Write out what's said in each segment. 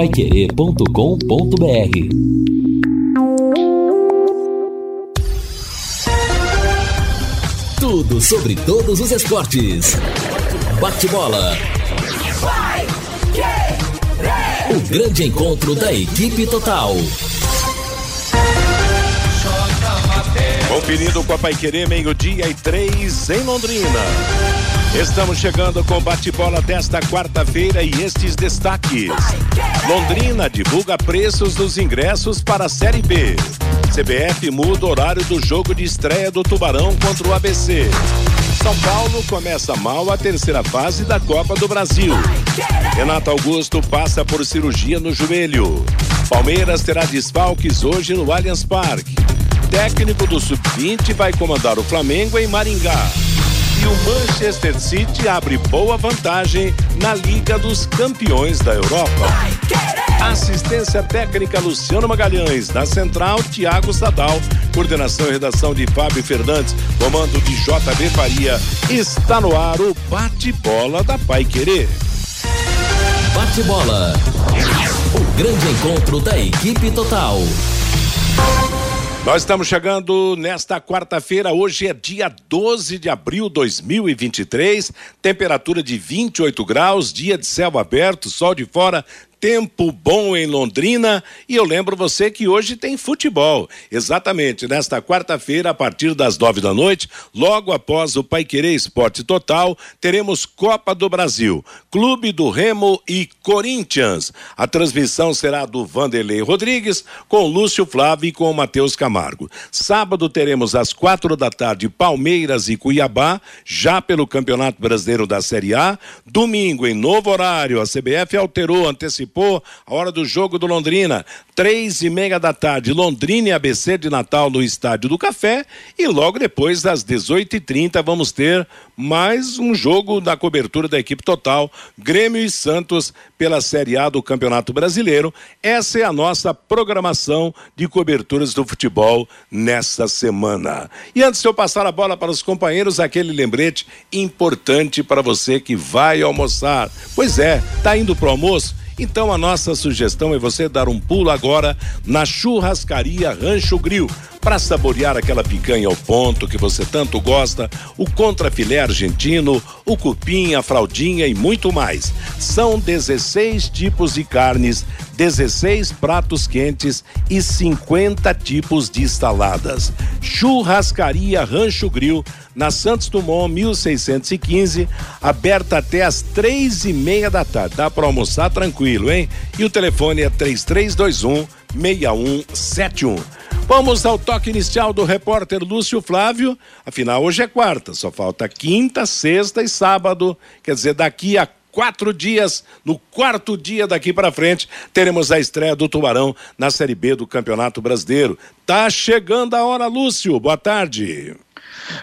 paiquerê.com.br Tudo sobre todos os esportes. Bate-bola. O grande encontro da equipe total. Conferindo com a Paiquerê, meio-dia e três em Londrina. Estamos chegando com bate-bola desta quarta-feira e estes destaques. Londrina divulga preços dos ingressos para a Série B. CBF muda o horário do jogo de estreia do Tubarão contra o ABC. São Paulo começa mal a terceira fase da Copa do Brasil. Renato Augusto passa por cirurgia no joelho. Palmeiras terá desfalques hoje no Allianz Parque. Técnico do Sub-20 vai comandar o Flamengo em Maringá. E o Manchester City abre boa vantagem na Liga dos Campeões da Europa. Assistência técnica Luciano Magalhães, na central Tiago Sadal, coordenação e redação de Fábio Fernandes, comando de JB Faria. Está no ar o bate-bola da Pai Querer. Bate-bola. O grande encontro da equipe total. Nós estamos chegando nesta quarta-feira, hoje é dia 12 de abril de 2023, temperatura de 28 graus, dia de céu aberto, sol de fora, tempo bom em Londrina e eu lembro você que hoje tem futebol. Exatamente, nesta quarta-feira, a partir das nove da noite, logo após o Pai Querer Esporte Total, teremos Copa do Brasil, Clube do Remo e Corinthians. A transmissão será do Vanderlei Rodrigues, com Lúcio Flávio e com Matheus Camargo. Sábado teremos às quatro da tarde Palmeiras e Cuiabá, já pelo Campeonato Brasileiro da Série A. Domingo, em novo horário, a CBF alterou, antecipou a hora do jogo do Londrina. Três e meia da tarde, Londrina e ABC de Natal no Estádio do Café. E logo depois, às 18h30, vamos ter mais um jogo da cobertura da equipe total, Grêmio e Santos, pela Série A do Campeonato Brasileiro. Essa é a nossa programação de coberturas do futebol nesta semana. E antes de eu passar a bola para os companheiros, aquele lembrete importante para você que vai almoçar. Pois é, tá indo pro almoço? Então a nossa sugestão é você dar um pulo agora na churrascaria Rancho Grill para saborear aquela picanha ao ponto que você tanto gosta, o contrafilé argentino, o cupim, a fraldinha e muito mais. São 16 tipos de carnes, 16 pratos quentes e 50 tipos de saladas. Churrascaria Rancho Grill, na Santos Dumont 1615, aberta até às três e meia da tarde. Dá para almoçar tranquilo, hein? E o telefone é 3321 6171. Vamos ao toque inicial do repórter Lúcio Flávio. Afinal, hoje é quarta, só falta quinta, sexta e sábado. Quer dizer, daqui a quatro dias, no quarto dia daqui para frente, teremos a estreia do Tubarão na Série B do Campeonato Brasileiro. Tá chegando a hora, Lúcio. Boa tarde.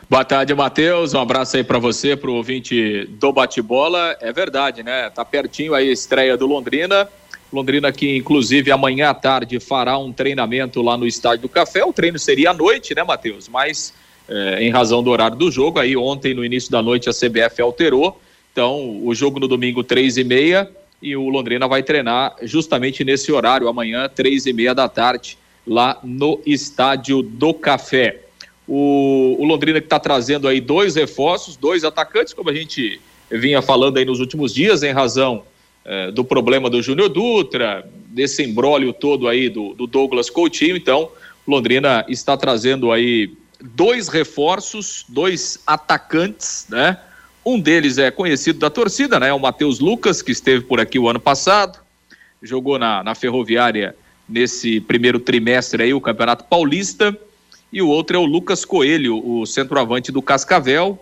Boa tarde, Matheus. Um abraço aí para você, para o ouvinte do bate-bola. É verdade, né? Tá pertinho aí a estreia do Londrina. Londrina que inclusive amanhã à tarde fará um treinamento lá no Estádio do Café. O treino seria à noite, né, Matheus? Mas é, em razão do horário do jogo, aí ontem no início da noite a CBF alterou. Então o jogo no domingo três e meia e o Londrina vai treinar justamente nesse horário amanhã três e meia da tarde lá no Estádio do Café. O, o Londrina que está trazendo aí dois reforços, dois atacantes, como a gente vinha falando aí nos últimos dias, em razão é, do problema do Júnior Dutra, desse embrólio todo aí do, do Douglas Coutinho. Então, Londrina está trazendo aí dois reforços, dois atacantes, né? Um deles é conhecido da torcida, né? O Matheus Lucas, que esteve por aqui o ano passado, jogou na, na Ferroviária nesse primeiro trimestre aí, o Campeonato Paulista. E o outro é o Lucas Coelho, o centroavante do Cascavel,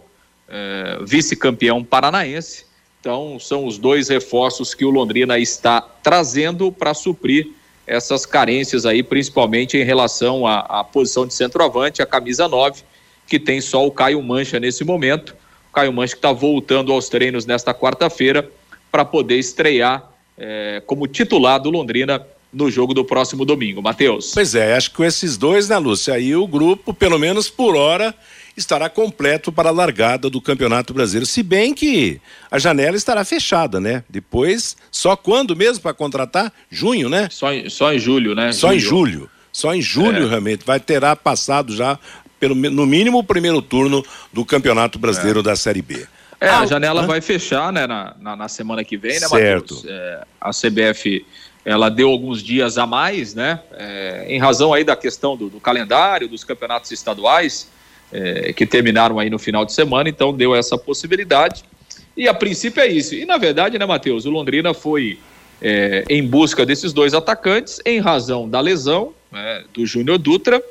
é, vice-campeão paranaense então, são os dois reforços que o Londrina está trazendo para suprir essas carências aí, principalmente em relação à, à, posição de centroavante, a camisa 9, que tem só o Caio Mancha nesse momento. O Caio Mancha que está voltando aos treinos nesta quarta-feira para poder estrear é, como titular do Londrina no jogo do próximo domingo. Matheus. Pois é, acho que com esses dois, né, Lúcia? Aí o grupo, pelo menos por hora, estará completo para a largada do Campeonato Brasileiro. Se bem que a janela estará fechada, né? Depois, só quando mesmo para contratar? Junho, né? Só em, só em julho, né? Só julho. em julho. Só em julho, é. realmente. Vai terá passado já, pelo, no mínimo, o primeiro turno do Campeonato Brasileiro é. da Série B. É, ah, a janela vai fechar, né, na, na, na, semana que vem, né, Matheus? É, a CBF ela deu alguns dias a mais, né? É, em razão aí da questão do, do calendário dos campeonatos estaduais é, que terminaram aí no final de semana, então deu essa possibilidade. E a princípio é isso. E na verdade, né, Matheus, o Londrina foi é, em busca desses dois atacantes em razão da lesão né, do Júnior Dutra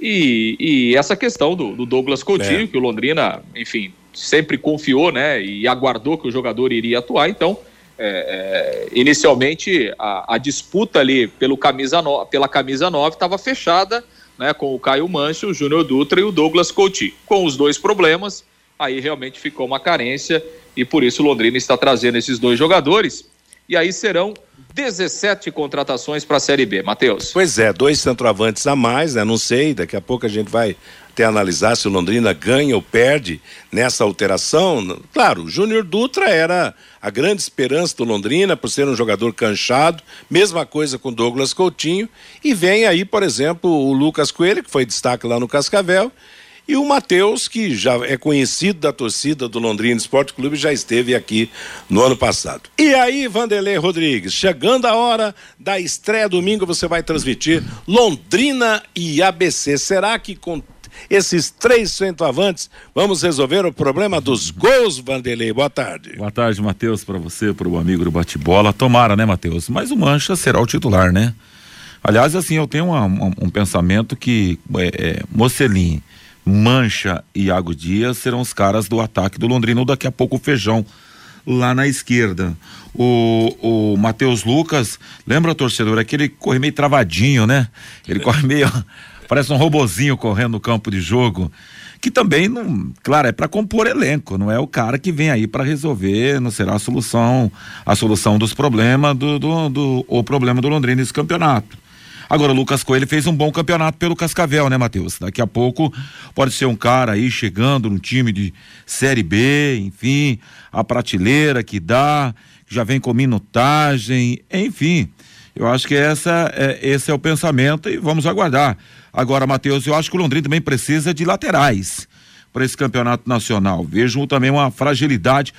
e, e, essa questão do, do Douglas Coutinho, é. que o Londrina, enfim, sempre confiou, né, e aguardou que o jogador iria atuar. Então, é, é, inicialmente a, a, disputa ali pelo camisa no, pela camisa 9 estava fechada né, com o Caio Mancho, o Júnior Dutra e o Douglas Coutinho. Com os dois problemas, aí realmente ficou uma carência e por isso Londrina está trazendo esses dois jogadores. E aí serão 17 contratações para a Série B, Matheus. Pois é, dois centroavantes a mais, né? Não sei, daqui a pouco a gente vai até analisar se o Londrina ganha ou perde nessa alteração. Claro, o Júnior Dutra era a grande esperança do Londrina por ser um jogador canchado, mesma coisa com Douglas Coutinho, e vem aí, por exemplo, o Lucas Coelho, que foi destaque lá no Cascavel, e o Matheus, que já é conhecido da torcida do Londrina Esporte Clube, já esteve aqui no ano passado. E aí, Vanderlei Rodrigues, chegando a hora da estreia domingo, você vai transmitir Londrina e ABC. Será que com esses três centroavantes, vamos resolver o problema dos gols, Vanderlei. Boa tarde. Boa tarde, Matheus, para você, para o amigo do bate-bola. Tomara, né, Matheus? Mas o Mancha será o titular, né? Aliás, assim, eu tenho uma, um, um, pensamento que é, é, Mocelin, Mancha e Iago Dias serão os caras do ataque do Londrina, ou daqui a pouco o Feijão lá na esquerda. O, o Matheus Lucas, lembra, torcedor, aquele corre meio travadinho, né? Ele corre meio parece um robozinho correndo no campo de jogo, que também não, claro, é para compor elenco, não é o cara que vem aí para resolver, não será a solução, a solução dos problemas do, do, do o problema do Londrina nesse campeonato. Agora, o Lucas Coelho fez um bom campeonato pelo Cascavel, né, Matheus? Daqui a pouco pode ser um cara aí chegando num time de Série B, enfim, a prateleira que dá, já vem com minutagem, enfim. Eu acho que essa é, esse é o pensamento e vamos aguardar. Agora, Matheus, eu acho que o Londrina também precisa de laterais para esse campeonato nacional. Vejo também uma fragilidade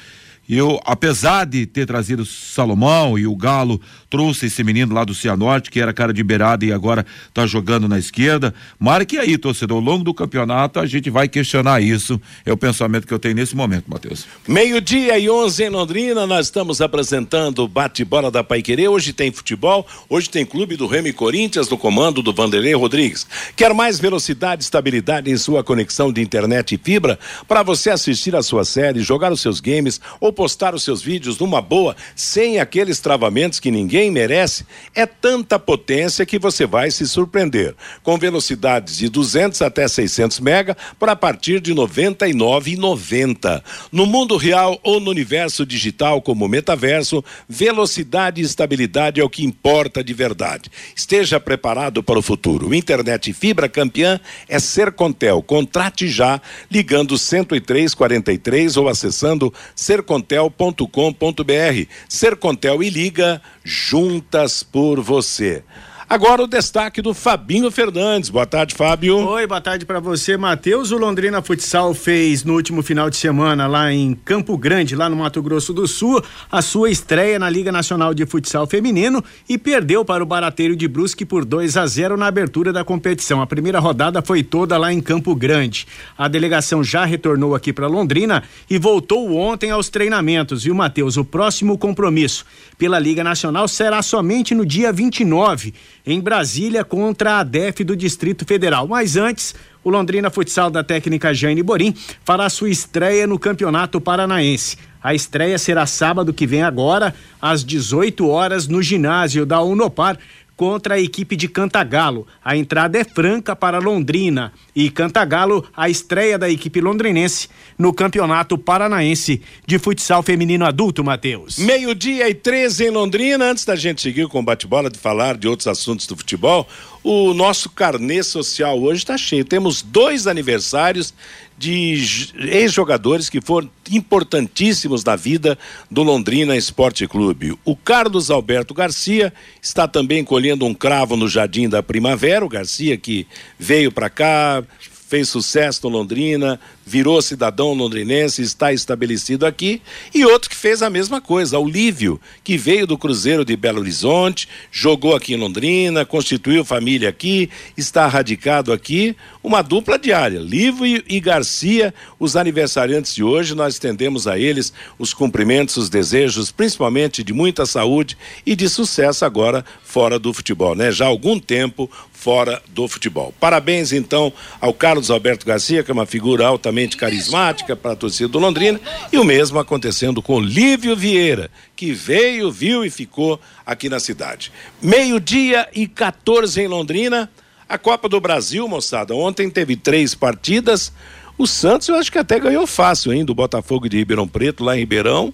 eu, apesar de ter trazido Salomão e o Galo trouxe esse menino lá do Cianorte, que era cara de beirada e agora está jogando na esquerda, marque aí, torcedor, ao longo do campeonato a gente vai questionar isso. É o pensamento que eu tenho nesse momento, Matheus. Meio-dia e 11 em Londrina, nós estamos apresentando o bate-bola da Paiquerê. Hoje tem futebol, hoje tem clube do Remy Corinthians no comando do Vanderlei Rodrigues. Quer mais velocidade e estabilidade em sua conexão de internet e fibra para você assistir a sua série, jogar os seus games ou postar os seus vídeos numa boa, sem aqueles travamentos que ninguém merece, é tanta potência que você vai se surpreender. Com velocidades de 200 até 600 mega para partir de 99,90. No mundo real ou no universo digital como metaverso, velocidade e estabilidade é o que importa de verdade. Esteja preparado para o futuro. Internet fibra campeã é Sercontel. Contrate já ligando 10343 ou acessando Sercontel sercontel.com.br. Sercontel e Liga, juntas por você. Agora o destaque do Fabinho Fernandes. Boa tarde, Fábio. Oi, boa tarde para você, Matheus. O Londrina Futsal fez no último final de semana lá em Campo Grande, lá no Mato Grosso do Sul, a sua estreia na Liga Nacional de Futsal Feminino e perdeu para o Barateiro de Brusque por 2 a 0 na abertura da competição. A primeira rodada foi toda lá em Campo Grande. A delegação já retornou aqui para Londrina e voltou ontem aos treinamentos, viu, Matheus? O próximo compromisso pela Liga Nacional será somente no dia 29 em Brasília contra a DEF do Distrito Federal. Mas antes, o Londrina Futsal da técnica Jane Borim fará sua estreia no Campeonato Paranaense. A estreia será sábado que vem agora, às 18 horas, no ginásio da Unopar, contra a equipe de Cantagalo. A entrada é franca para Londrina e Cantagalo, a estreia da equipe londrinense no Campeonato Paranaense de Futsal Feminino Adulto, Matheus. Meio-dia e 13 em Londrina. Antes da gente seguir com o bate-bola de falar de outros assuntos do futebol, o nosso carnê social hoje está cheio. Temos dois aniversários de ex-jogadores que foram importantíssimos na vida do Londrina Esporte Clube. O Carlos Alberto Garcia está também colhendo um cravo no Jardim da Primavera. O Garcia que veio para cá, fez sucesso no Londrina, virou cidadão londrinense, está estabelecido aqui, e outro que fez a mesma coisa, o Lívio, que veio do Cruzeiro de Belo Horizonte, jogou aqui em Londrina, constituiu família aqui, está radicado aqui, uma dupla diária, Lívio e Garcia, os aniversariantes de hoje, nós estendemos a eles os cumprimentos, os desejos, principalmente de muita saúde e de sucesso agora fora do futebol, né? Já há algum tempo fora do futebol. Parabéns então ao Carlos Alberto Garcia, que é uma figura altamente carismática para a torcida do Londrina, e o mesmo acontecendo com Lívio Vieira, que veio, viu e ficou aqui na cidade. Meio-dia e 14 em Londrina, a Copa do Brasil, moçada. Ontem teve três partidas. O Santos eu acho que até ganhou fácil, hein, do Botafogo de Ribeirão Preto, lá em Ribeirão.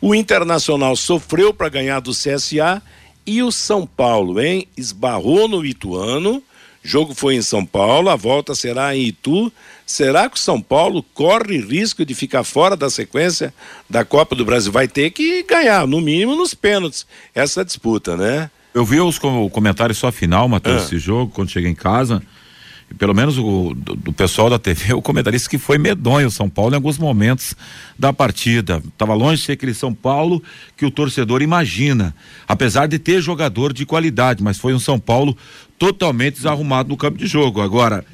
O Internacional sofreu para ganhar do CSA e o São Paulo, hein, esbarrou no Ituano Jogo foi em São Paulo, a volta será em Itu. Será que o São Paulo corre risco de ficar fora da sequência da Copa do Brasil? Vai ter que ganhar, no mínimo nos pênaltis, essa disputa, né? Eu vi os comentários só final, Matheus, ah. esse jogo, quando cheguei em casa pelo menos o do, do, pessoal da TV, o comentarista que foi medonho o São Paulo em alguns momentos da partida. Estava longe de ser aquele São Paulo que o torcedor imagina, apesar de ter jogador de qualidade, mas foi um São Paulo totalmente desarrumado no campo de jogo. Agora,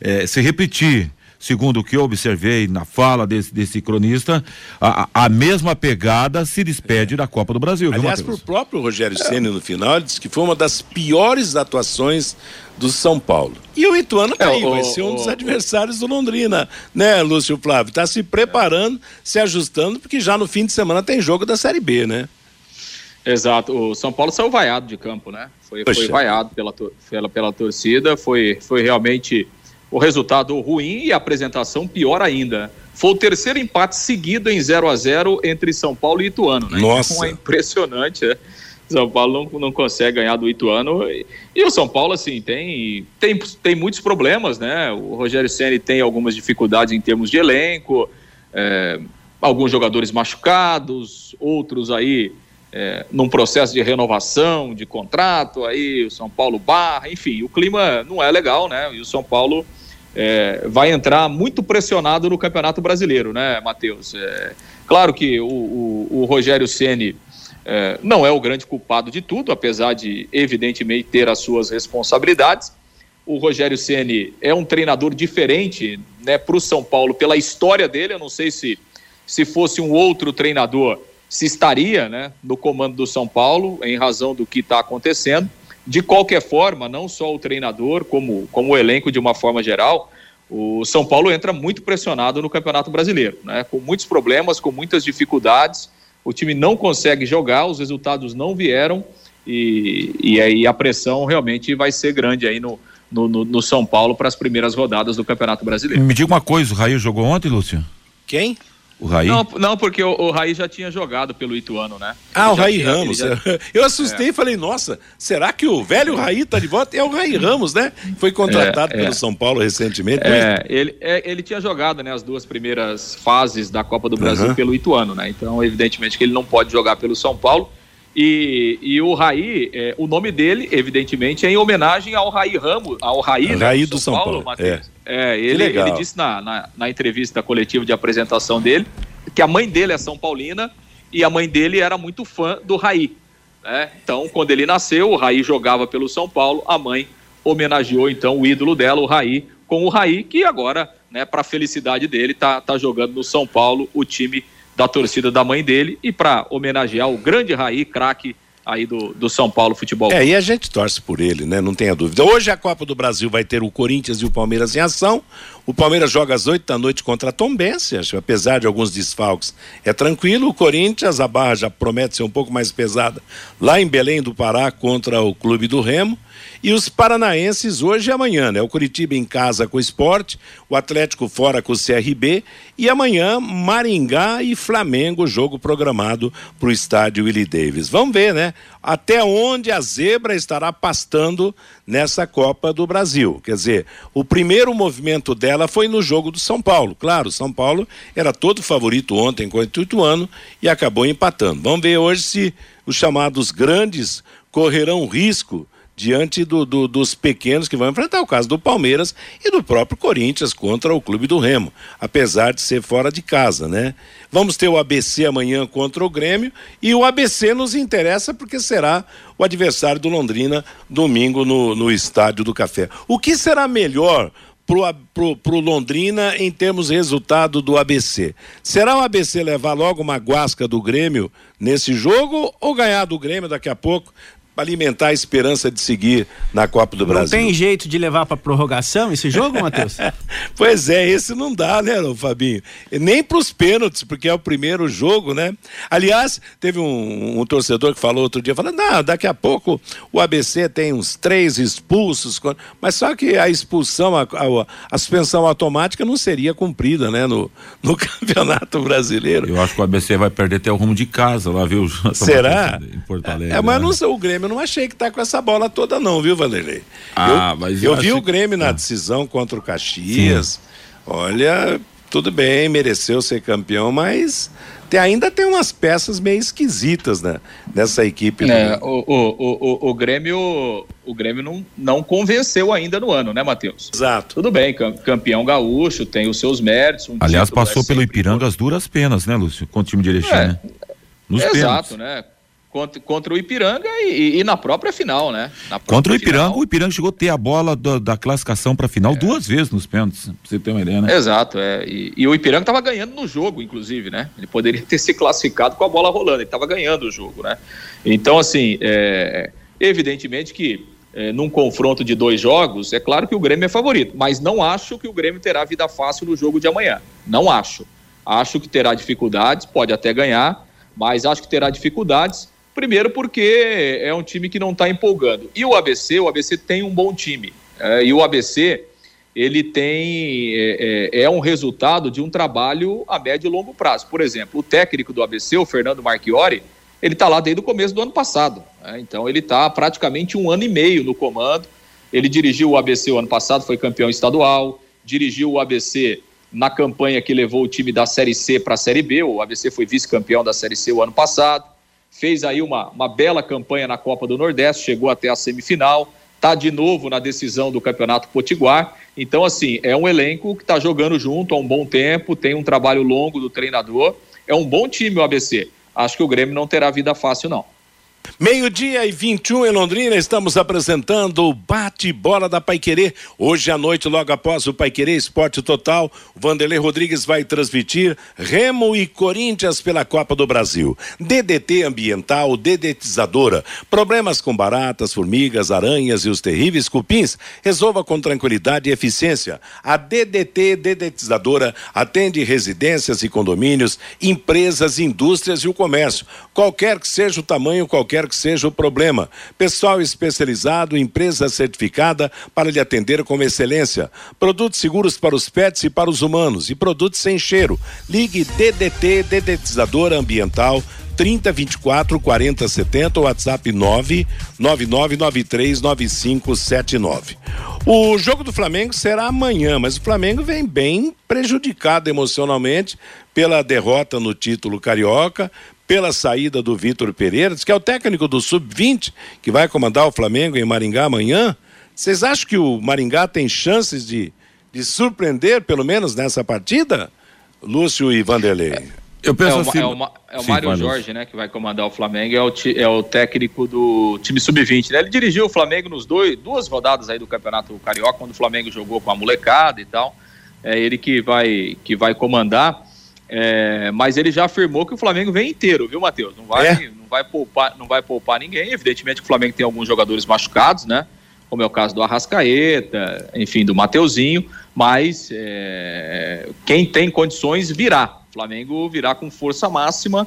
é, se repetir segundo o que eu observei na fala desse, desse cronista, a, a mesma pegada se despede é. da Copa do Brasil. Aliás, para o próprio Rogério é. Ceni no final, ele disse que foi uma das piores atuações do São Paulo. E o Ituano tá é, aí, o, vai ser um o, dos adversários do Londrina, né, Lúcio Flávio? Está se preparando, se ajustando, porque já no fim de semana tem jogo da Série B, né? Exato. O São Paulo saiu vaiado de campo, né? Foi, foi vaiado pela, pela, pela torcida, foi, foi realmente o resultado ruim e a apresentação pior ainda. Foi o terceiro empate seguido em 0 a 0 entre São Paulo e Ituano. Né? Nossa. Então é impressionante, né? São Paulo não, não consegue ganhar do Ituano. E, e, o São Paulo, assim, tem, tem, tem muitos problemas, né? O Rogério Ceni tem algumas dificuldades em termos de elenco, é, alguns jogadores machucados, outros aí é, num processo de renovação de contrato, aí o São Paulo barra, enfim, o clima não é legal, né? E o São Paulo é, vai entrar muito pressionado no Campeonato Brasileiro, né, Matheus? É, claro que o, o, o Rogério Ceni é, não é o grande culpado de tudo, apesar de evidentemente ter as suas responsabilidades. O Rogério Ceni é um treinador diferente, né, para o São Paulo pela história dele. Eu não sei se se fosse um outro treinador se estaria, né, no comando do São Paulo em razão do que está acontecendo. De qualquer forma, não só o treinador, como, como o elenco de uma forma geral, o São Paulo entra muito pressionado no Campeonato Brasileiro, né? com muitos problemas, com muitas dificuldades. O time não consegue jogar, os resultados não vieram e, e aí a pressão realmente vai ser grande aí no, no, no, no São Paulo para as primeiras rodadas do Campeonato Brasileiro. Me diga uma coisa, o Raio jogou ontem, Lúcio? Quem? O Raí? Não, não porque o, o Raí já tinha jogado pelo Ituano, né? Ah, ele o Raí tinha, Ramos. Já... Eu assustei e falei, nossa, será que o velho Raí tá de volta? É o Raí Ramos, né? Foi contratado é, pelo é. São Paulo recentemente. É, ele, é, ele tinha jogado né, as duas primeiras fases da Copa do Brasil uhum. pelo Ituano, né? Então, evidentemente que ele não pode jogar pelo São Paulo. E, e o Raí, é, o nome dele, evidentemente, é em homenagem ao Raí Ramos, ao Raí, né, Raí do São, São Paulo. Paulo é. É. ele, ele disse na, na, na, entrevista coletiva de apresentação dele que a mãe dele é São Paulina e a mãe dele era muito fã do Raí. Né? Então, quando ele nasceu, o Raí jogava pelo São Paulo, a mãe homenageou então o ídolo dela, o Raí, com o Raí, que agora, né, para felicidade dele, tá, tá jogando no São Paulo, o time da torcida da mãe dele e para homenagear o grande Raí, craque aí do, do São Paulo Futebol. É, e a gente torce por ele, né? Não tenha dúvida. Hoje a Copa do Brasil vai ter o Corinthians e o Palmeiras em ação. O Palmeiras joga às 8 da noite contra a Tombense, apesar de alguns desfalques. É tranquilo, o Corinthians, a barra já promete ser um pouco mais pesada lá em Belém do Pará contra o Clube do Remo. E os paranaenses hoje e amanhã, né? O Curitiba em casa com o esporte, o Atlético fora com o CRB e amanhã Maringá e Flamengo, jogo programado para o estádio Willie Davis. Vamos ver, né? Até onde a zebra estará pastando nessa Copa do Brasil. Quer dizer, o primeiro movimento dela ela foi no jogo do São Paulo. Claro, São Paulo era todo favorito ontem com o Ituano e acabou empatando. Vamos ver hoje se os chamados grandes correrão risco diante do, do, dos pequenos que vão enfrentar o caso do Palmeiras e do próprio Corinthians contra o Clube do Remo, apesar de ser fora de casa, né? Vamos ter o ABC amanhã contra o Grêmio e o ABC nos interessa porque será o adversário do Londrina domingo no, no Estádio do Café. O que será melhor pro, pro, pro Londrina em termos de resultado do ABC? Será o ABC levar logo uma guasca do Grêmio nesse jogo ou ganhar do Grêmio daqui a pouco alimentar a esperança de seguir na Copa do Brasil. Não tem jeito de levar para prorrogação esse jogo, Matheus? pois é, esse não dá, né, Fabinho? Nem para os pênaltis, porque é o primeiro jogo, né? Aliás, teve um, um, torcedor que falou outro dia, falando, não, daqui a pouco o ABC tem uns três expulsos, mas só que a expulsão, a, a, a suspensão automática não seria cumprida, né, no, no Campeonato Brasileiro. Eu acho que o ABC vai perder até o rumo de casa lá, viu? Será? Em Porto Alegre. É, mas né? não sei, o Grêmio não achei que tá com essa bola toda, não, viu, Vanderlei? Ah, eu, mas eu, eu vi o Grêmio na ah. decisão contra o Caxias. Sim. Olha, tudo bem, mereceu ser campeão, mas tem, ainda tem umas peças meio esquisitas né, nessa equipe. É, o, o, o, o, Grêmio, o Grêmio não, não convenceu ainda no ano, né, Matheus? Exato. Tudo bem, campeão gaúcho, tem os seus méritos. Um Aliás, passou é pelo Ipiranga as duras penas, né, Lúcio? Com o time de Erechim, é, né? Nos Exato, pênaltis. né? Contra, contra o Ipiranga e, e, na própria final, né? Própria contra o Ipiranga, final. o Ipiranga chegou a ter a bola do, da classificação para a final é. duas vezes nos pênaltis, pra você ter uma ideia, né? Exato, é. E, e o Ipiranga estava ganhando no jogo, inclusive, né? Ele poderia ter se classificado com a bola rolando, ele estava ganhando o jogo, né? Então, assim, é, evidentemente que é, num confronto de dois jogos, é claro que o Grêmio é favorito, mas não acho que o Grêmio terá vida fácil no jogo de amanhã. Não acho. Acho que terá dificuldades, pode até ganhar, mas acho que terá dificuldades Primeiro porque é um time que não está empolgando. E o ABC, o ABC tem um bom time. É, e o ABC, ele tem é, é, é, um resultado de um trabalho a médio e longo prazo. Por exemplo, o técnico do ABC, o Fernando Marchiori, ele está lá desde o começo do ano passado. Né? Então ele está praticamente um ano e meio no comando. Ele dirigiu o ABC o ano passado, foi campeão estadual, dirigiu o ABC na campanha que levou o time da Série C para a Série B. O ABC foi vice-campeão da Série C o ano passado fez aí uma, uma bela campanha na Copa do Nordeste, chegou até a semifinal, está de novo na decisão do Campeonato Potiguar. Então, assim, é um elenco que está jogando junto há um bom tempo, tem um trabalho longo do treinador. É um bom time o ABC. Acho que o Grêmio não terá vida fácil, não. Meio-dia e 21 em Londrina, estamos apresentando o bate-bola da Paiquerê. Hoje à noite, logo após o Paiquerê Esporte Total, Vanderlei Rodrigues vai transmitir Remo e Corinthians pela Copa do Brasil. DDT ambiental, dedetizadora. Problemas com baratas, formigas, aranhas e os terríveis cupins? Resolva com tranquilidade e eficiência. A DDT dedetizadora atende residências e condomínios, empresas, indústrias e o comércio. Qualquer que seja o tamanho, qualquer qualquer que seja o problema. Pessoal especializado, empresa certificada para lhe atender com excelência. Produtos seguros para os pets e para os humanos. E produtos sem cheiro. Ligue DDT, Dedetizadora Ambiental. 30 24 40 70, WhatsApp 9 9993 9579. O jogo do Flamengo será amanhã, mas o Flamengo vem bem prejudicado emocionalmente pela derrota no título carioca, pela saída do Vitor Pereira, que é o técnico do Sub-20, que vai comandar o Flamengo em Maringá amanhã. Vocês acham que o Maringá tem chances de, de surpreender, pelo menos nessa partida? Lúcio e Vanderlei. É, eu penso é o, assim. É o, é o Sim, Mário Jorge, né, que vai comandar o Flamengo, é o, é o técnico do time sub-20, né? Ele dirigiu o Flamengo nos dois, duas rodadas aí do Campeonato Carioca, quando o Flamengo jogou com a molecada e tal. É ele que vai, que vai comandar. É, mas ele já afirmou que o Flamengo vem inteiro, viu, Matheus? Não vai, é. não vai poupar, não vai poupar ninguém. Evidentemente que o Flamengo tem alguns jogadores machucados, né? Como é o caso do Arrascaeta, enfim, do Mateuzinho, mas é, quem tem condições virá. O Flamengo virá com força máxima.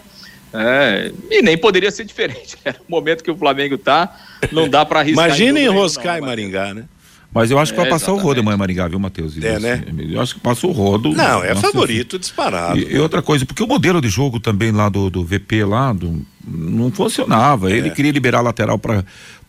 É, e nem poderia ser diferente. Era o momento que o Flamengo tá, não dá para arriscar. Imagina enroscar em Maringá, né? Mas eu acho que é, vai passar exatamente. o rodo amanhã Maringá, viu, Matheus? É, né? Eu acho que passa o rodo. Não, é favorito, disparado. E, e, outra coisa, porque o modelo de jogo também lá do, do VP lá do, não funcionava. É. Ele queria liberar a lateral para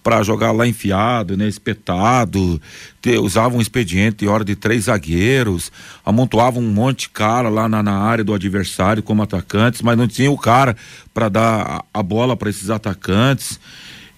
para jogar lá enfiado, né, espetado, ter, usava um expediente em hora de três zagueiros, amontoava um monte de cara lá na, na área do adversário como atacantes, mas não tinha o cara para dar a, a bola para esses atacantes.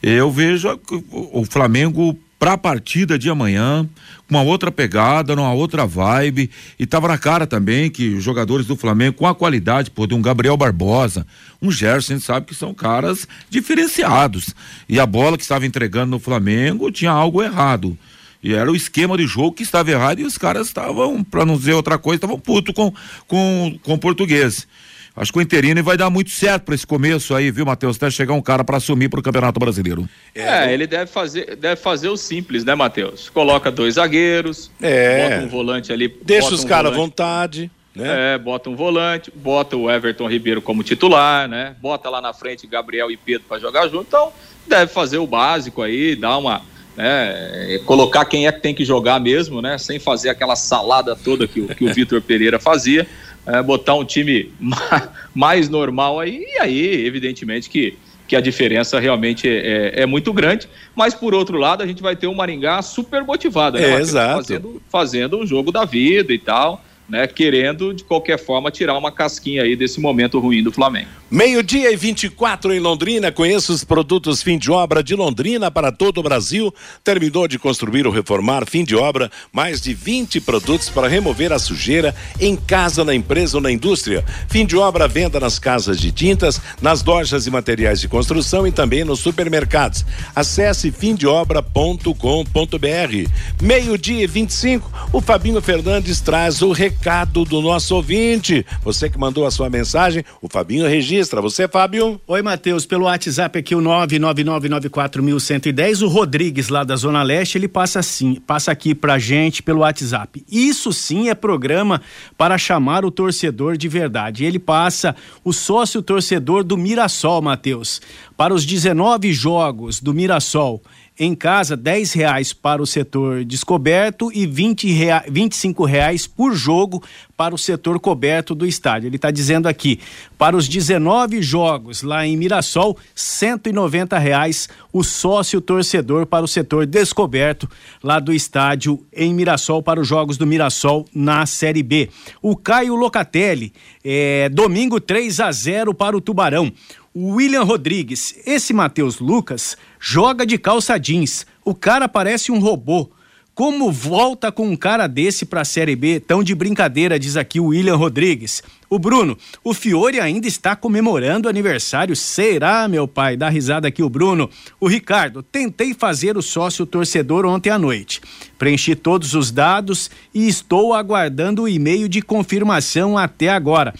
Eu vejo o Flamengo para a partida de amanhã, com uma outra pegada, numa outra vibe, e tava na cara também que os jogadores do Flamengo, com a qualidade, pô, de um Gabriel Barbosa, um Gerson, a gente sabe que são caras diferenciados. E a bola que estava entregando no Flamengo tinha algo errado. E era o esquema de jogo que estava errado e os caras estavam, para não dizer outra coisa, estavam puto com, com, com o português. Acho que o Interino vai dar muito certo para esse começo aí, viu, Matheus? Até chegar um cara para assumir para o Campeonato Brasileiro. É, ele deve fazer, deve fazer o simples, né, Matheus? Coloca dois zagueiros, é. bota um volante ali. Deixa os um caras à vontade. Né? É, bota um volante, bota o Everton Ribeiro como titular, né? Bota lá na frente Gabriel e Pedro para jogar junto. Então, deve fazer o básico aí, dar uma. Né, colocar quem é que tem que jogar mesmo, né? Sem fazer aquela salada toda que, que o Vitor Pereira fazia é, botar um time mais normal aí, e aí, evidentemente, que, que a diferença realmente é, é, é, muito grande. Mas, por outro lado, a gente vai ter um Maringá super motivado, né? É, exato. Fazendo, fazendo o jogo da vida e tal né, querendo de qualquer forma tirar uma casquinha aí desse momento ruim do Flamengo. Meio-dia e 24 em Londrina. Conheça os produtos fim de obra de Londrina para todo o Brasil. Terminou de construir ou reformar, fim de obra, mais de 20 produtos para remover a sujeira em casa, na empresa ou na indústria. Fim de obra, venda nas casas de tintas, nas lojas e materiais de construção e também nos supermercados. Acesse fimdeobra.com.br. Meio-dia e 25, o Fabinho Fernandes traz o recado recado do nosso ouvinte. Você que mandou a sua mensagem, o Fabinho registra. Você, Fábio? Oi, Matheus. Pelo WhatsApp aqui, o 99994110, o Rodrigues, lá da Zona Leste, ele passa assim, passa aqui pra gente pelo WhatsApp. Isso sim é programa para chamar o torcedor de verdade. Ele passa o sócio torcedor do Mirassol, Matheus, para os 19 jogos do Mirassol em casa, dez reais para o setor descoberto e vinte rea, 25 reais por jogo para o setor coberto do estádio. Ele está dizendo aqui, para os 19 jogos lá em Mirassol, 190 reais o sócio torcedor para o setor descoberto lá do estádio em Mirassol para os jogos do Mirassol na Série B. O Caio Locatelli, é, domingo 3 a 0 para o Tubarão. William Rodrigues, esse Matheus Lucas joga de calça jeans. O cara parece um robô. Como volta com um cara desse pra Série B? Tão de brincadeira, diz aqui o William Rodrigues. O Bruno, o Fiore ainda está comemorando aniversário. Será, meu pai? Dá risada aqui o Bruno. O Ricardo, tentei fazer o sócio torcedor ontem à noite. Preenchi todos os dados e estou aguardando o e-mail de confirmação até agora.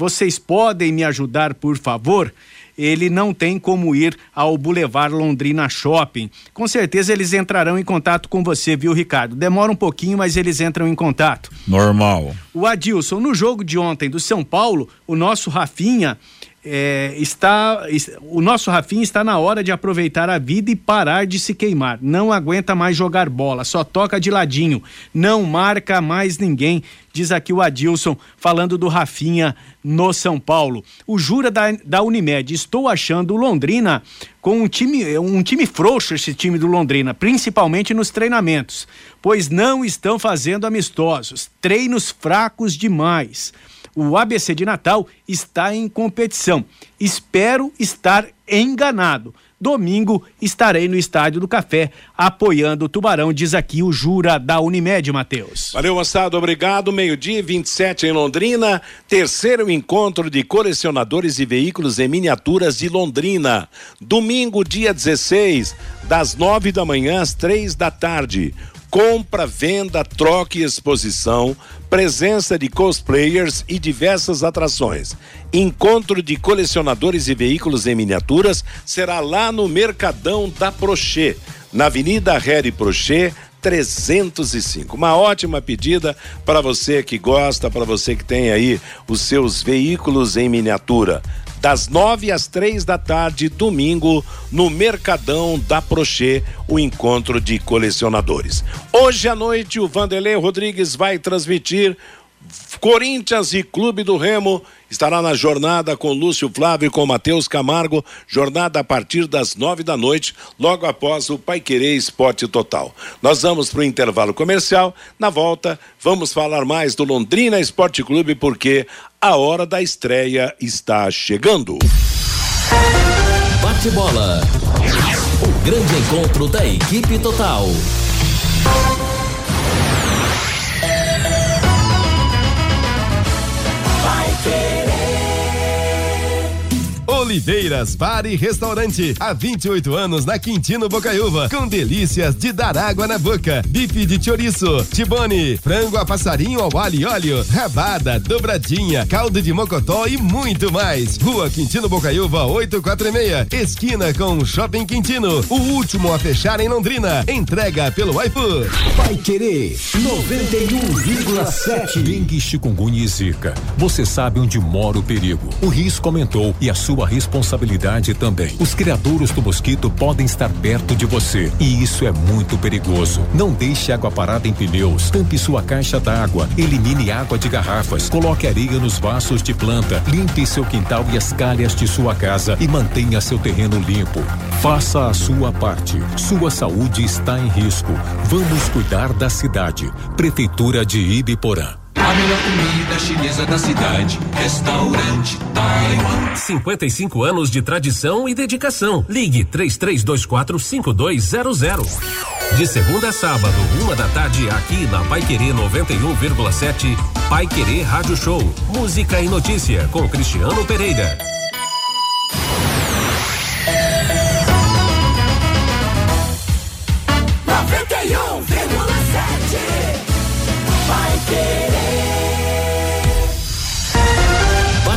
Vocês podem me ajudar, por favor? ele não tem como ir ao Boulevard Londrina Shopping. Com certeza eles entrarão em contato com você, viu, Ricardo? Demora um pouquinho, mas eles entram em contato. Normal. O Adilson, no jogo de ontem do São Paulo, o nosso Rafinha é, está o nosso Rafinha está na hora de aproveitar a vida e parar de se queimar. Não aguenta mais jogar bola, só toca de ladinho, não marca mais ninguém. Diz aqui o Adilson falando do Rafinha no São Paulo. O Jura da, da Unimed, estou achando o Londrina com um time, um time frouxo esse time do Londrina, principalmente nos treinamentos, pois não estão fazendo amistosos, treinos fracos demais o ABC de Natal está em competição. Espero estar enganado. Domingo estarei no Estádio do Café apoiando o Tubarão, diz aqui o Jura da Unimed, Matheus. Valeu, moçada, obrigado. Meio-dia 27 em Londrina, terceiro encontro de colecionadores e veículos em miniaturas de Londrina. Domingo, dia 16, das nove da manhã às três da tarde compra, venda, troca e exposição, presença de cosplayers e diversas atrações. Encontro de colecionadores e veículos em miniaturas será lá no Mercadão da Prochê, na Avenida Harry Prochê, 305. Uma ótima pedida para você que gosta, para você que tem aí os seus veículos em miniatura. Das nove às três da tarde, domingo, no Mercadão da Prochê, o encontro de colecionadores. Hoje à noite, o Vanderlei Rodrigues vai transmitir Corinthians e Clube do Remo estará na jornada com Lúcio Flávio e com Matheus Camargo, jornada a partir das nove da noite, logo após o Pai Querer Esporte Total. Nós vamos para o intervalo comercial. Na volta, vamos falar mais do Londrina Esporte Clube, porque a hora da estreia está chegando. Bate bola. O grande encontro da equipe total. Oliveiras Bar e Restaurante. Há 28 anos na Quintino Bocaiúva. Com delícias de dar água na boca. Bife de chouriço, tibone, frango a passarinho ao alho e óleo, rabada, dobradinha, caldo de mocotó e muito mais. Rua Quintino Bocaiúva 846. Esquina com Shopping Quintino. O último a fechar em Londrina. Entrega pelo iFood. Vai querer 91,7. Dengue, chikungunya e zika. Você sabe onde mora o perigo. O risco aumentou e a sua responsabilidade também. Os criadouros do mosquito podem estar perto de você e isso é muito perigoso. Não deixe água parada em pneus, tampe sua caixa d'água, elimine água de garrafas, coloque areia nos vasos de planta, limpe seu quintal e as calhas de sua casa e mantenha seu terreno limpo. Faça a sua parte. Sua saúde está em risco. Vamos cuidar da cidade. Prefeitura de Ibiporã. A melhor comida chinesa da cidade. Restaurante Taiwan. 55 anos de tradição e dedicação. Ligue 33245200. De segunda a sábado, uma da tarde, aqui na Pai Querer 91,7. Pai Querer Rádio Show. Música e notícia com Cristiano Pereira. Bate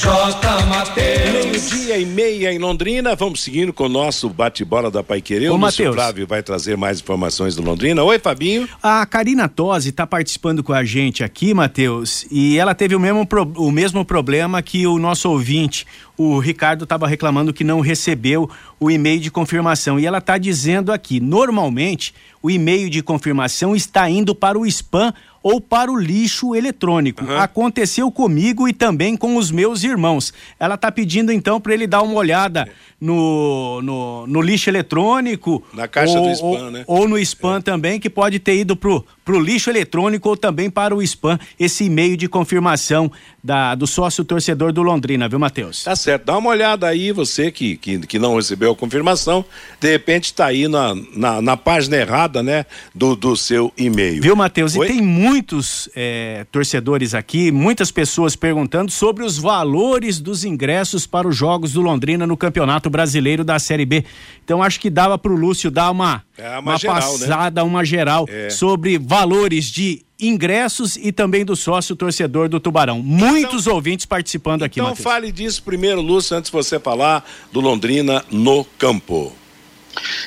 J. Mateus. Meio-dia e meia em Londrina. Vamos seguindo com o nosso bate-bola da Paiquerê. O Lúcio Flávio vai trazer mais informações do Londrina. Oi, Fabinho. A Karina Tosi está participando com a gente aqui, Matheus, e ela teve o mesmo, o mesmo problema que o nosso ouvinte. O Ricardo estava reclamando que não recebeu o e-mail de confirmação. E ela está dizendo aqui: normalmente o e-mail de confirmação está indo para o spam ou para o lixo eletrônico. Uhum. Aconteceu comigo e também com os meus irmãos. Ela está pedindo então para ele dar uma olhada no, no, no, lixo eletrônico. Na caixa ou, do spam, ou, né? Ou no spam é. também, que pode ter ido pro, pro lixo eletrônico ou também para o spam, esse e-mail de confirmação da, do sócio torcedor do Londrina, viu, Matheus? Tá certo. Dá uma olhada aí, você que, que, que não recebeu a confirmação, de repente está aí na, na, na, página errada, né, do, do seu e-mail. Viu, Matheus? E tem muitos é, torcedores aqui, muitas pessoas perguntando sobre os valores dos ingressos para os jogos do Londrina no Campeonato Brasileiro da Série B. Então acho que dava para o Lúcio dar uma, é, uma, uma geral, passada, né? uma geral é. sobre valores de ingressos e também do sócio torcedor do Tubarão. Muitos então, ouvintes participando aqui, Então fale disso primeiro, Lúcio, antes de você falar do Londrina no campo.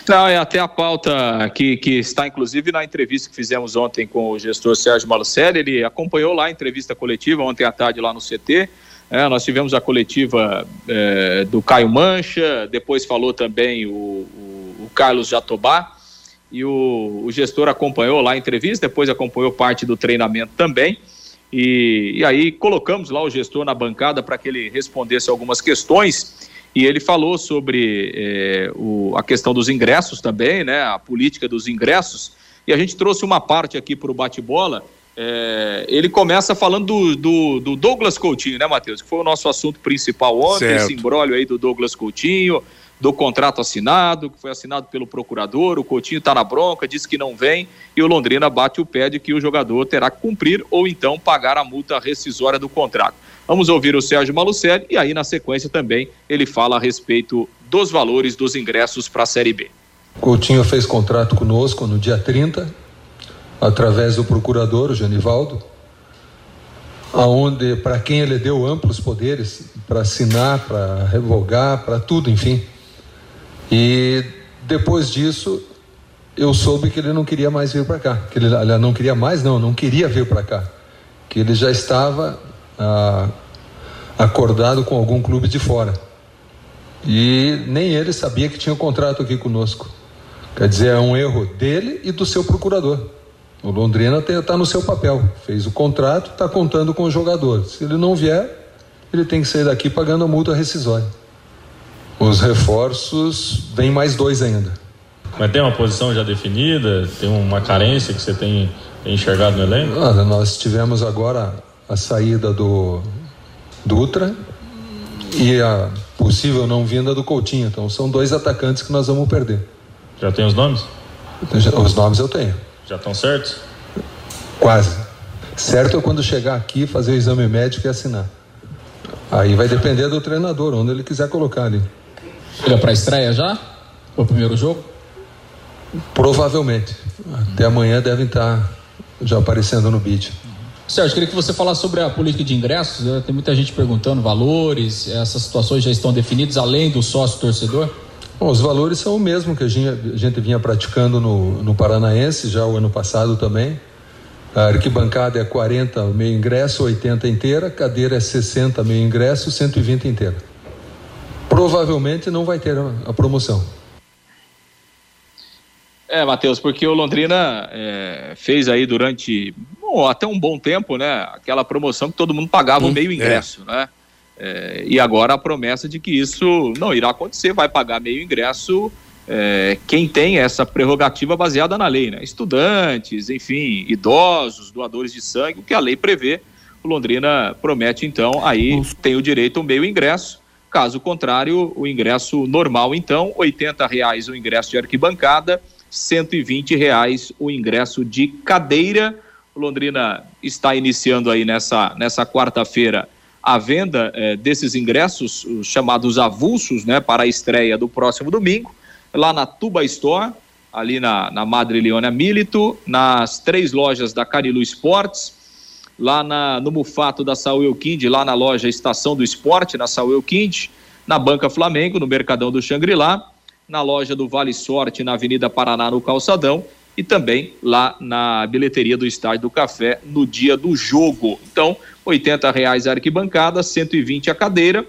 Não, é até a pauta que, que está, inclusive, na entrevista que fizemos ontem com o gestor Sérgio Malucelli. Ele acompanhou lá a entrevista coletiva ontem à tarde lá no CT. É, nós tivemos a coletiva é, do Caio Mancha, depois falou também o, o, o Carlos Jatobá e o, o, gestor acompanhou lá a entrevista, depois acompanhou parte do treinamento também. E, e aí colocamos lá o gestor na bancada para que ele respondesse algumas questões. E ele falou sobre é, o, a questão dos ingressos também, né? A política dos ingressos. E a gente trouxe uma parte aqui para o bate-bola. É, ele começa falando do, do, do, Douglas Coutinho, né, Matheus? Que foi o nosso assunto principal ontem, certo. esse embrólio aí do Douglas Coutinho do contrato assinado, que foi assinado pelo procurador, o Coutinho está na bronca, diz que não vem, e o Londrina bate o pé de que o jogador terá que cumprir ou então pagar a multa rescisória do contrato. Vamos ouvir o Sérgio Malucelli e aí na sequência também ele fala a respeito dos valores dos ingressos para a Série B. Coutinho fez contrato conosco no dia 30, através do procurador, o Genivaldo, aonde para quem ele deu amplos poderes para assinar, para revogar, para tudo, enfim. E depois disso, eu soube que ele não queria mais vir para cá. Que ele, ele não queria mais, não, não queria vir para cá. Que ele já estava ah, acordado com algum clube de fora. E nem ele sabia que tinha um contrato aqui conosco. Quer dizer, é um erro dele e do seu procurador. O Londrina está no seu papel, fez o contrato, está contando com o jogador. Se ele não vier, ele tem que sair daqui pagando a multa rescisória. Os reforços, vem mais dois ainda. Mas tem uma posição já definida? Tem uma carência que você tem enxergado no elenco? Olha, nós tivemos agora a saída do Dutra e a possível não vinda do Coutinho. Então são dois atacantes que nós vamos perder. Já tem os nomes? Os nomes eu tenho. Já estão certos? Quase. Certo é quando chegar aqui, fazer o exame médico e assinar. Aí vai depender do treinador, onde ele quiser colocar ali. É para estreia já? O primeiro jogo? Provavelmente. Até amanhã devem estar já aparecendo no vídeo. Sérgio, queria que você falasse sobre a política de ingressos. Né? Tem muita gente perguntando valores, essas situações já estão definidas além do sócio torcedor? Bom, os valores são o mesmo que a gente, a gente vinha praticando no, no Paranaense, já o ano passado também. A arquibancada é 40 meio ingresso, 80 inteira, cadeira é 60 meio ingresso, 120 inteira. Provavelmente não vai ter a, promoção. É, Matheus, porque o Londrina é, fez aí durante bom, até um bom tempo, né? Aquela promoção que todo mundo pagava o hum, meio é. ingresso, é. né? É, e agora a promessa de que isso não irá acontecer, vai pagar meio ingresso é, quem tem essa prerrogativa baseada na lei, né? Estudantes, enfim, idosos, doadores de sangue, o que a lei prevê. O Londrina promete, então, aí tem o direito ao meio ingresso. Caso contrário, o ingresso normal, então, R$ reais o ingresso de arquibancada, R$ reais o ingresso de cadeira. O Londrina está iniciando aí nessa, nessa quarta-feira a venda é, desses ingressos, os chamados avulsos, né, para a estreia do próximo domingo, lá na Tuba Store, ali na, na Madre Leona Milito, nas três lojas da Carilu Esportes, lá na, no Mufato da Saúl Kind, lá na loja Estação do Esporte, na Saúl Kind, na Banca Flamengo, no Mercadão do Xangri-Lá, na loja do Vale Sorte, na Avenida Paraná, no Calçadão, e também lá na bilheteria do Estádio do Café no dia do jogo. Então, R$ reais a arquibancada, 120 a cadeira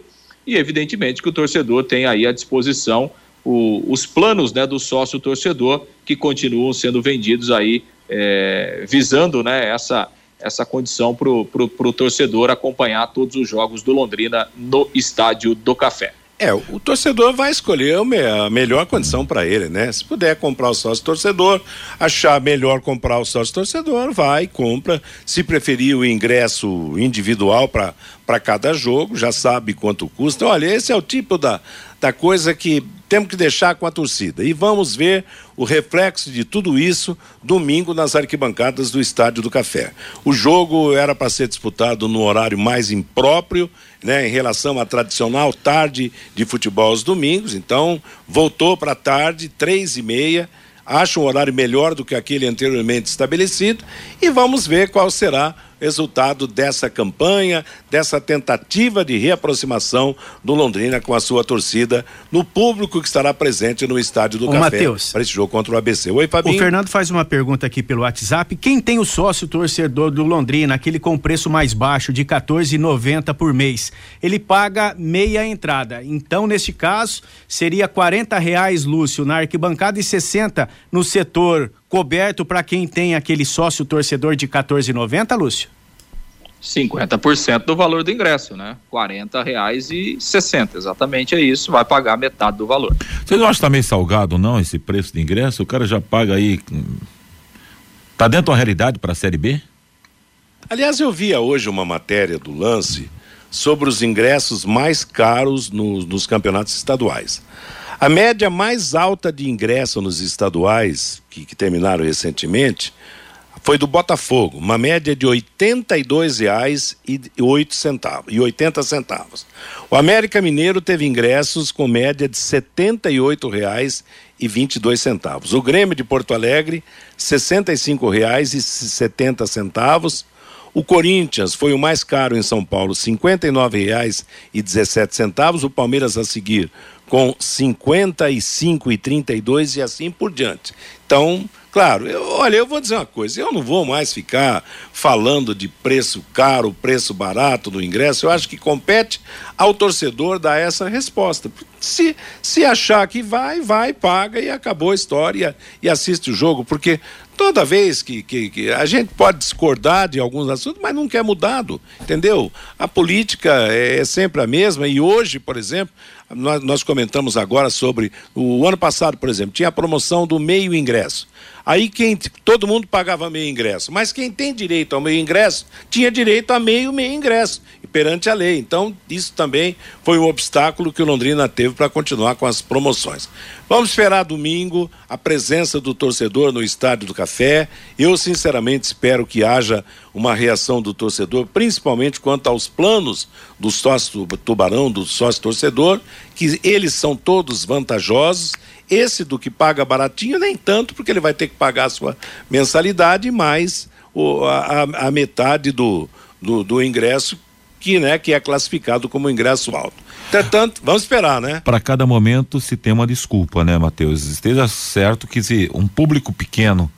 e evidentemente que o torcedor tem aí à disposição o, os planos né, do sócio torcedor que continuam sendo vendidos aí é, visando né, essa, essa condição para o torcedor acompanhar todos os jogos do Londrina no Estádio do Café. É, o torcedor vai escolher a melhor condição para ele, né? Se puder comprar o sócio torcedor, achar melhor comprar o sócio torcedor, vai, compra. Se preferir o ingresso individual para cada jogo, já sabe quanto custa. Olha, esse é o tipo da, da coisa que temos que deixar com a torcida. E vamos ver o reflexo de tudo isso domingo nas arquibancadas do Estádio do Café. O jogo era para ser disputado no horário mais impróprio, né, em relação à tradicional tarde de futebol aos domingos, então voltou para tarde, três e meia. Acho um horário melhor do que aquele anteriormente estabelecido e vamos ver qual será resultado dessa campanha, dessa tentativa de reaproximação do Londrina com a sua torcida, no público que estará presente no estádio do Ô, Café para esse jogo contra o ABC. Oi, Fabinho. O Fernando faz uma pergunta aqui pelo WhatsApp. Quem tem o sócio torcedor do Londrina, aquele com preço mais baixo de 14,90 por mês, ele paga meia entrada. Então, neste caso, seria 40 reais, Lúcio, na arquibancada e 60 no setor coberto para quem tem aquele sócio torcedor de 14,90, Lúcio? 50% do valor do ingresso, né? R$ reais e 60, exatamente é isso, vai pagar metade do valor. Você não acha que tá meio salgado não esse preço de ingresso? O cara já paga aí tá dentro da realidade para a Série B? Aliás, eu via hoje uma matéria do Lance sobre os ingressos mais caros no, nos campeonatos estaduais. A média mais alta de ingresso nos estaduais, que, que terminaram recentemente, foi do Botafogo, uma média de R$ 82,08 e 80 centavos. O América Mineiro teve ingressos com média de R$ 78,22. O Grêmio de Porto Alegre, R$ 65,70. O Corinthians foi o mais caro em São Paulo, R$ 59,17. O Palmeiras a seguir com 55 e 32 e assim por diante. Então, claro, eu, olha, eu vou dizer uma coisa, eu não vou mais ficar falando de preço caro, preço barato do ingresso, eu acho que compete ao torcedor dar essa resposta. Se, se achar que vai, vai, paga e acabou a história e assiste o jogo, porque toda vez que, que, que, a gente pode discordar de alguns assuntos, mas nunca é mudado, entendeu? A política é, é sempre a mesma e hoje, por exemplo, nós, nós comentamos agora sobre o ano passado, por exemplo, tinha a promoção do meio ingresso. Aí quem todo mundo pagava meio ingresso, mas quem tem direito ao meio ingresso tinha direito a meio meio ingresso perante a lei. Então isso também foi um obstáculo que o Londrina teve para continuar com as promoções. Vamos esperar domingo a presença do torcedor no Estádio do Café. Eu sinceramente espero que haja uma reação do torcedor, principalmente quanto aos planos do sócio Tubarão, do sócio torcedor, que eles são todos vantajosos esse do que paga baratinho, nem tanto, porque ele vai ter que pagar a sua mensalidade mais o, a, a, metade do, do, do ingresso que, né, que é classificado como ingresso alto. Portanto, vamos esperar, né? Para cada momento se tem uma desculpa, né, Matheus? Esteja certo que se um público pequeno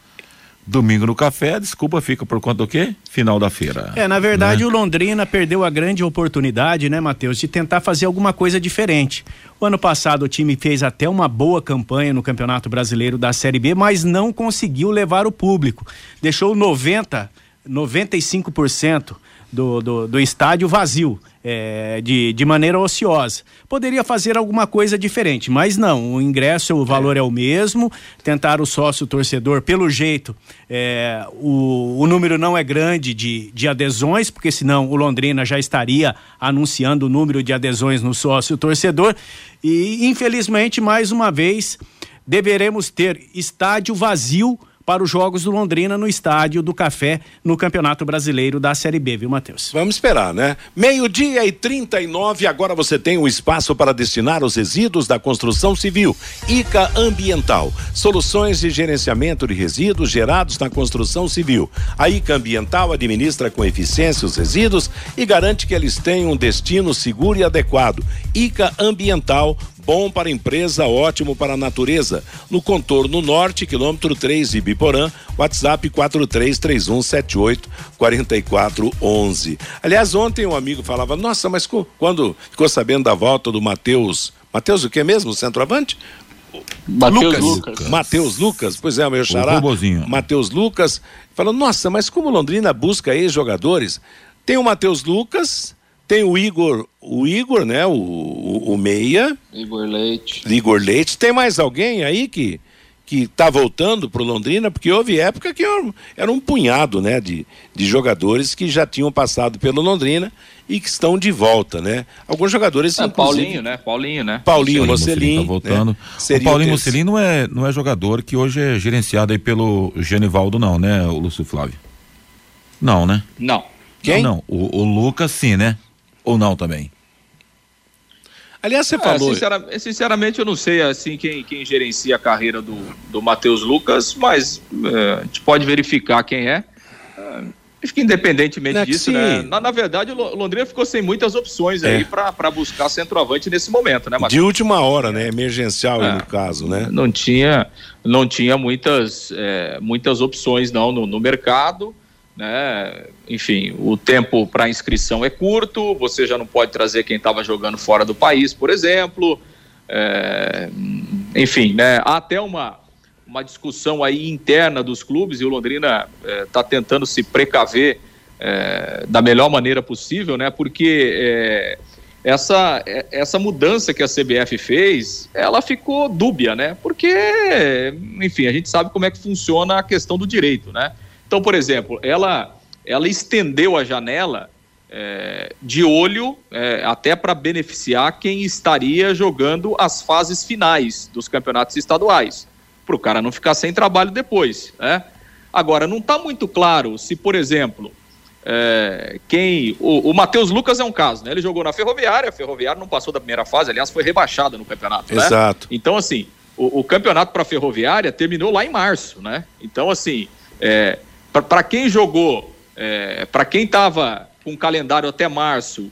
Domingo no café, a desculpa fica por conta do quê? Final da feira. É, na verdade né? o Londrina perdeu a grande oportunidade, né, Matheus, de tentar fazer alguma coisa diferente. O ano passado o time fez até uma boa campanha no Campeonato Brasileiro da Série B, mas não conseguiu levar o público. Deixou 90, 95% do, do, do estádio vazio é, de, de maneira ociosa. Poderia fazer alguma coisa diferente, mas não. O ingresso, o valor é, é o mesmo. Tentar o sócio torcedor, pelo jeito, é, o, o número não é grande de, de adesões, porque senão o Londrina já estaria anunciando o número de adesões no sócio torcedor. E, infelizmente, mais uma vez, deveremos ter estádio vazio para os jogos do Londrina no estádio do Café no Campeonato Brasileiro da Série B, viu, Matheus? Vamos esperar, né? Meio-dia e 39, agora você tem um espaço para destinar os resíduos da construção civil. ICA Ambiental, soluções de gerenciamento de resíduos gerados na construção civil. A ICA Ambiental administra com eficiência os resíduos e garante que eles tenham um destino seguro e adequado. ICA Ambiental bom para a empresa, ótimo para a natureza. No contorno norte, quilômetro 3 de Biporã, WhatsApp 4331784411. Aliás, ontem um amigo falava: "Nossa, mas quando ficou sabendo da volta do Matheus, Matheus o que mesmo, centroavante? Lucas. Lucas. Matheus Lucas, pois é, o meu xará. Matheus Lucas, falou: "Nossa, mas como Londrina busca ex-jogadores? Tem o Matheus Lucas, tem o Igor, o Igor, né? O, o, o Meia. Igor Leite. Igor Leite. Tem mais alguém aí que que está voltando para o Londrina, porque houve época que era um punhado, né, de, de jogadores que já tinham passado pelo Londrina e que estão de volta, né? Alguns jogadores é, Paulinho, né? Paulinho, né? Paulinho Mocelin, tá voltando. Né? O Paulinho Mocelin não é não é jogador que hoje é gerenciado aí pelo Genivaldo não, né, o Lúcio Flávio? Não, né? Não. Quem? Não, não. O, o Lucas sim, né? Ou não também? Aliás, você é, falou. Sinceramente, sinceramente, eu não sei assim quem, quem gerencia a carreira do, do Matheus Lucas, mas é, a gente pode verificar quem é. é acho que independentemente é disso, né? Na, na, verdade, o Londrina ficou sem muitas opções é. aí para buscar centroavante nesse momento, né, Matheus? De última hora, né? Emergencial no caso, né? Não tinha, não tinha muitas, muitas opções não no, no mercado né? Enfim, o tempo para inscrição é curto, você já não pode trazer quem estava jogando fora do país, por exemplo. É, enfim, né? Há até uma, uma discussão aí interna dos clubes e o Londrina está é, tentando se precaver é, da melhor maneira possível, né? Porque é, essa, é, essa mudança que a CBF fez, ela ficou dúbia, né? Porque, enfim, a gente sabe como é que funciona a questão do direito, né? Então, por exemplo, ela, ela estendeu a janela é, de olho é, até para beneficiar quem estaria jogando as fases finais dos campeonatos estaduais, para o cara não ficar sem trabalho depois. Né? Agora, não está muito claro se, por exemplo, é, quem. O, o Matheus Lucas é um caso, né? Ele jogou na Ferroviária, a Ferroviária não passou da primeira fase, aliás, foi rebaixada no campeonato. Né? Exato. Né? Então, assim, o, o campeonato para a Ferroviária terminou lá em março, né? Então, assim, é, para quem jogou, é, para quem estava com calendário até março,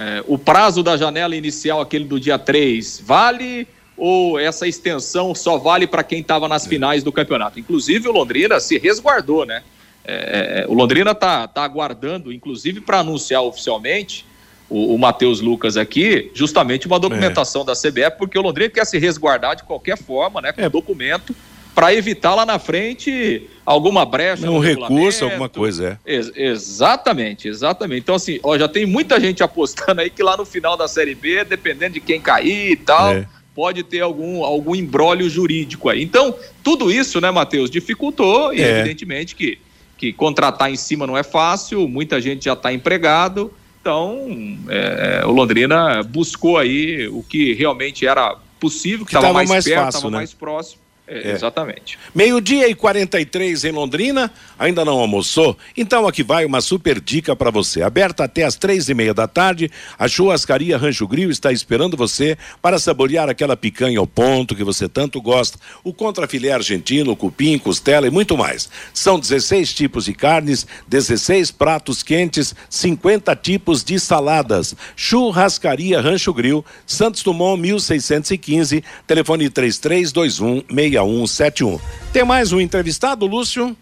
É, o prazo da janela inicial, aquele do dia 3, vale ou essa extensão só vale para quem estava nas finais do campeonato? Inclusive, o Londrina se resguardou, né? É, o Londrina está tá aguardando, inclusive, para anunciar oficialmente o, o Matheus Lucas aqui, justamente uma documentação é. da CBF, porque o Londrina quer se resguardar de qualquer forma, né? Com é. documento para evitar lá na frente alguma brecha. Um recurso, alguma coisa, é. Ex exatamente, exatamente. Então, assim, ó, já tem muita gente apostando aí que lá no final da Série B, dependendo de quem cair e tal. É pode ter algum, algum embrólio jurídico aí. Então, tudo isso, né, Matheus, dificultou e é. evidentemente que, que contratar em cima não é fácil, muita gente já está empregado. Então, é, o Londrina buscou aí o que realmente era possível, que estava mais, mais perto, estava né? mais próximo é, é. Exatamente. Meio-dia e 43 em Londrina, ainda não almoçou? Então aqui vai uma super dica para você. Aberta até às três e meia da tarde, a churrascaria Rancho Grill está esperando você para saborear aquela picanha ao ponto que você tanto gosta, o contrafilé argentino, cupim, costela e muito mais. São 16 tipos de carnes, 16 pratos quentes, 50 tipos de saladas. Churrascaria Rancho Grill, Santos Dumont 1615, telefone 3321 6171. Tem mais um entrevistado, Lúcio?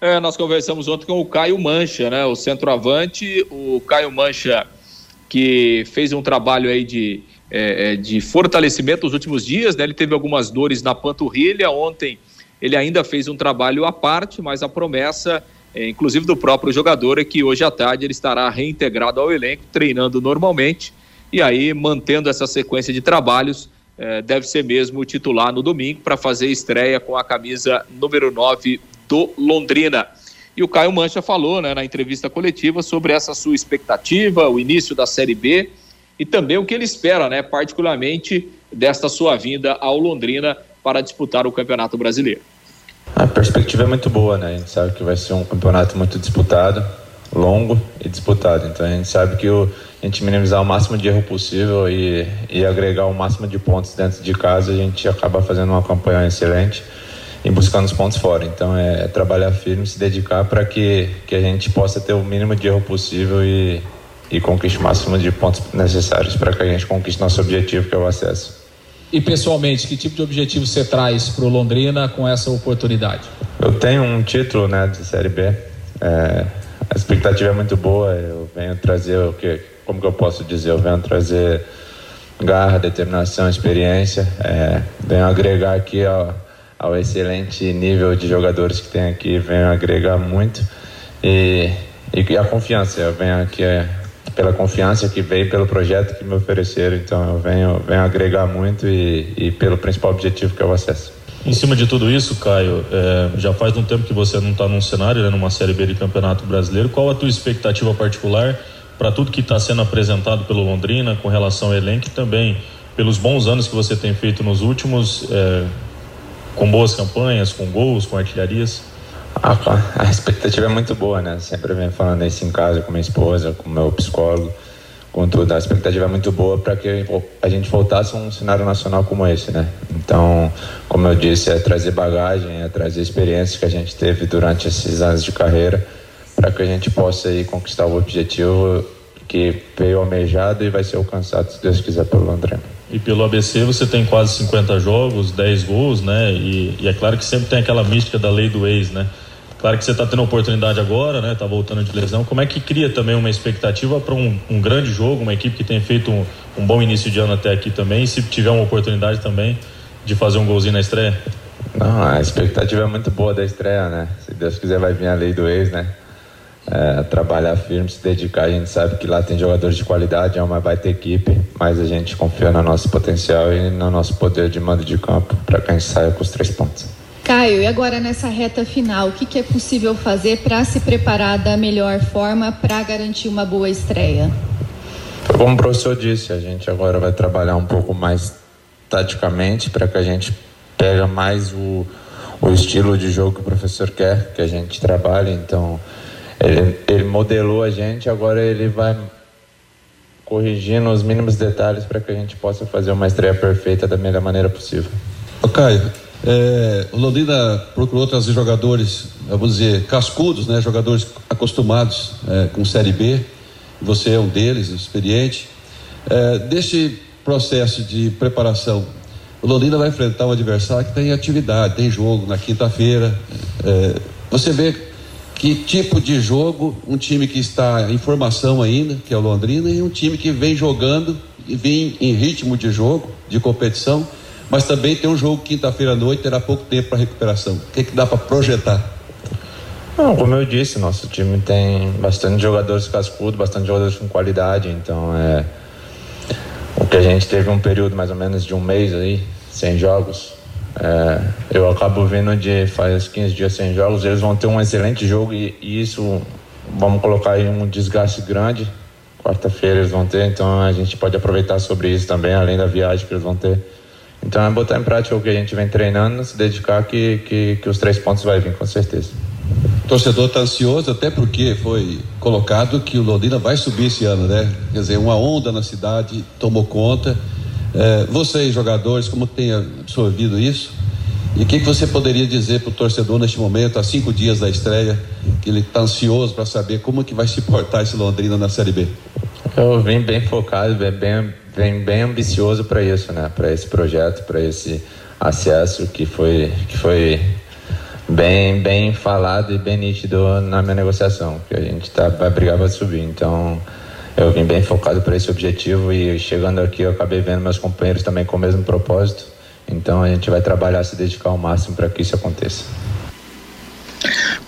É, nós conversamos ontem com o Caio Mancha, né? O centroavante, o Caio Mancha, que fez um trabalho aí de, é, é, de fortalecimento nos últimos dias, né? Ele teve algumas dores na panturrilha. Ontem ele ainda fez um trabalho à parte, mas a promessa, é, inclusive do próprio jogador, é que hoje à tarde ele estará reintegrado ao elenco, treinando normalmente e aí mantendo essa sequência de trabalhos é, deve ser mesmo titular no domingo para fazer estreia com a camisa número 9 do Londrina. E o Caio Mancha falou né, na entrevista coletiva sobre essa sua expectativa, o início da Série B e também o que ele espera, né, particularmente desta sua vinda ao Londrina para disputar o Campeonato Brasileiro. A perspectiva é muito boa, né? A gente sabe que vai ser um campeonato muito disputado, longo e disputado. Então a gente sabe que o, a gente minimizar o máximo de erro possível e, e agregar o máximo de pontos dentro de casa, a gente acaba fazendo uma campanha excelente e buscando os pontos fora. Então é, é trabalhar firme, se dedicar para que, que a gente possa ter o mínimo de erro possível e, e conquiste o máximo de pontos necessários para que a gente conquiste nosso objetivo, que é o acesso. E pessoalmente, que tipo de objetivo você traz para o Londrina com essa oportunidade? Eu tenho um título né, de Série B. É, a expectativa é muito boa. Eu venho trazer o que como que eu posso dizer, eu venho trazer garra, determinação, experiência, é, venho agregar aqui ao, ao excelente nível de jogadores que tem aqui, venho agregar muito e, e a confiança, eu venho aqui é, pela confiança que veio pelo projeto que me ofereceram, então eu venho, venho agregar muito e, e pelo principal objetivo que é o acesso. Em cima de tudo isso, Caio, é, já faz um tempo que você não está num cenário, né, numa Série B de Campeonato Brasileiro. Qual a tua expectativa particular para tudo que está sendo apresentado pelo Londrina com relação ao elenco e também pelos bons anos que você tem feito nos últimos, é, com boas campanhas, com gols, com artilharias? Ah, a expectativa é muito boa, né? Sempre venho falando isso em casa com minha esposa, com meu psicólogo, com tudo. A expectativa é muito boa para que a gente voltasse a um cenário nacional como esse, né? Então, como eu disse, é trazer bagagem, é trazer experiências que a gente teve durante esses anos de carreira para que a gente possa aí conquistar o objetivo que veio almejado e vai ser alcançado, se Deus quiser, pelo Londrina. E pelo ABC você tem quase 50 jogos, 10 gols, né? E, e, é claro que sempre tem aquela mística da lei do ex, né? Claro que você está tendo oportunidade agora, né? Tá voltando de lesão. Como é que cria também uma expectativa para um, um, grande jogo, uma equipe que tem feito um, um, bom início de ano até aqui também, e se tiver uma oportunidade também de fazer um golzinho na estreia? Não, a expectativa é muito boa da estreia, né? Se Deus quiser vai vir a lei do ex, né? É, trabalhar firme, se dedicar. A gente sabe que lá tem jogadores de qualidade, é uma baita equipe, mas a gente confia no nosso potencial e no nosso poder de mando de campo para que a gente saia com os três pontos. Caio, e agora nessa reta final, o que, que é possível fazer para se preparar da melhor forma para garantir uma boa estreia? Como o professor disse, a gente agora vai trabalhar um pouco mais taticamente para que a gente pega mais o, o estilo de jogo que o professor quer que a gente trabalhe. Então, ele, ele modelou a gente, agora ele vai corrigindo os mínimos detalhes para que a gente possa fazer uma estreia perfeita da melhor maneira possível. Ô Caio, é, o Londrina procurou trazer jogadores, vamos dizer, cascudos, né, jogadores acostumados é, com Série B, você é um deles, experiente. É, deste processo de preparação, o Londrina vai enfrentar um adversário que tem atividade, tem jogo na quinta-feira. É, você vê que tipo de jogo um time que está em formação ainda, que é o Londrina, e um time que vem jogando e vem em ritmo de jogo, de competição, mas também tem um jogo quinta-feira à noite, terá pouco tempo para recuperação. O que, que dá para projetar? Não, como eu disse, nosso time tem bastante jogadores cascudos, bastante jogadores com qualidade, então é o que a gente teve um período mais ou menos de um mês aí, sem jogos, é, eu acabo vindo de faz 15 dias sem jogos, eles vão ter um excelente jogo e, e isso, vamos colocar aí um desgaste grande. Quarta-feira eles vão ter, então a gente pode aproveitar sobre isso também, além da viagem que eles vão ter. Então é botar em prática o que a gente vem treinando, se dedicar que, que, que os três pontos vai vir com certeza. O torcedor está ansioso, até porque foi colocado que o Londrina vai subir esse ano, né? Quer dizer, uma onda na cidade tomou conta é, vocês, jogadores, como tem absorvido isso? E o que, que você poderia dizer para o torcedor neste momento, há cinco dias da estreia, que ele está ansioso para saber como que vai se portar esse Londrina na Série B? Eu vim bem focado, bem, bem, bem ambicioso para isso, né? Para esse projeto, para esse acesso que foi, que foi bem, bem falado e bem nítido na minha negociação, que a gente tá, vai brigar para subir. Então, eu vim bem focado para esse objetivo e chegando aqui eu acabei vendo meus companheiros também com o mesmo propósito. Então a gente vai trabalhar, se dedicar ao máximo para que isso aconteça.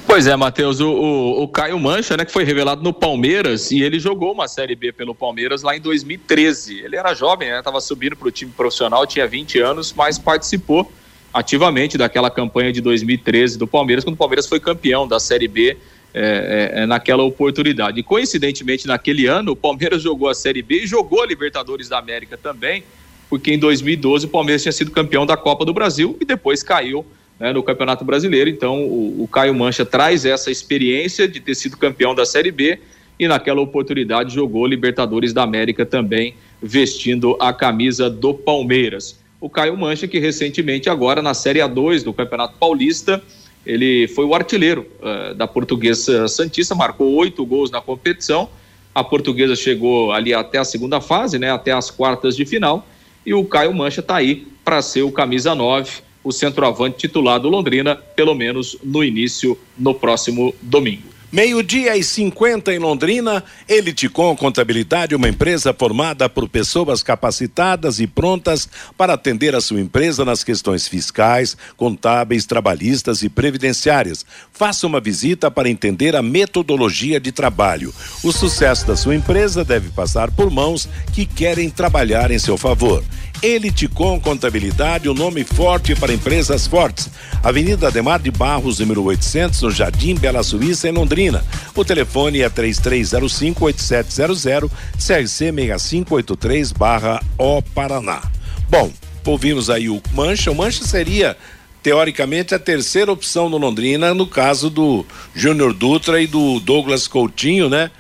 Pois é, Matheus, o, o, o, Caio Mancha, né, que foi revelado no Palmeiras e ele jogou uma Série B pelo Palmeiras lá em 2013. Ele era jovem, né, estava subindo para o time profissional, tinha 20 anos, mas participou ativamente daquela campanha de 2013 do Palmeiras, quando o Palmeiras foi campeão da Série B é, é, é, naquela oportunidade. E coincidentemente, naquele ano, o Palmeiras jogou a Série B e jogou a Libertadores da América também, porque em 2012 o Palmeiras tinha sido campeão da Copa do Brasil e depois caiu né, no Campeonato Brasileiro. Então, o, o Caio Mancha traz essa experiência de ter sido campeão da Série B e naquela oportunidade jogou Libertadores da América também, vestindo a camisa do Palmeiras. O Caio Mancha, que recentemente, agora na Série A2 do Campeonato Paulista, ele foi o artilheiro uh, da Portuguesa Santista, marcou oito gols na competição. A Portuguesa chegou ali até a segunda fase, né, até as quartas de final. E o Caio Mancha está aí para ser o camisa 9, o centroavante titular do Londrina, pelo menos no início, no próximo domingo. Meio-dia e 50 em Londrina, Eliticom Contabilidade, uma empresa formada por pessoas capacitadas e prontas para atender a sua empresa nas questões fiscais, contábeis, trabalhistas e previdenciárias. Faça uma visita para entender a metodologia de trabalho. O sucesso da sua empresa deve passar por mãos que querem trabalhar em seu favor. Eliticom Contabilidade, o um nome forte para empresas fortes. Avenida Ademar de Barros, número 800, no Jardim Bela Suíça, em Londrina. O telefone é 3305-8700, CRC 6583 barra O Paraná. Bom, ouvimos aí o Mancha. O Mancha seria teoricamente a terceira opção no Londrina no caso do Júnior Dutra e do Douglas Coutinho, né?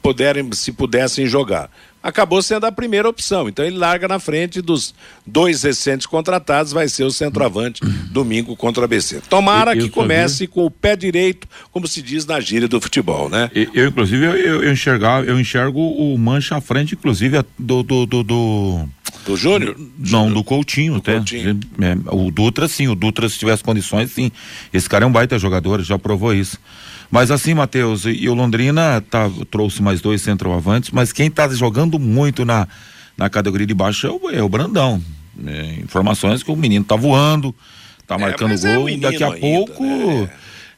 Puderem, se pudessem jogar acabou sendo a primeira opção. Então ele larga na frente dos dois recentes contratados, vai ser o centroavante domingo contra a BC. Tomara eu, eu que comece com o pé direito, como se diz na gíria do futebol, né? Eu, eu inclusive, eu, eu, enxergar, eu enxergo o Mancha à frente, inclusive, do. do, do, do... Do Júnior? Não, do Coutinho, do até. Coutinho. É, o Dutra, sim, o Dutra, se tivesse condições, sim. Esse cara é um baita jogador, já provou isso. Mas assim, Matheus, e o Londrina tá, trouxe mais dois centroavantes, mas quem está jogando muito na, na categoria de baixo é o, é o Brandão. É, informações que o menino tá voando, tá é, marcando é, gol, é daqui a ainda, pouco. Né?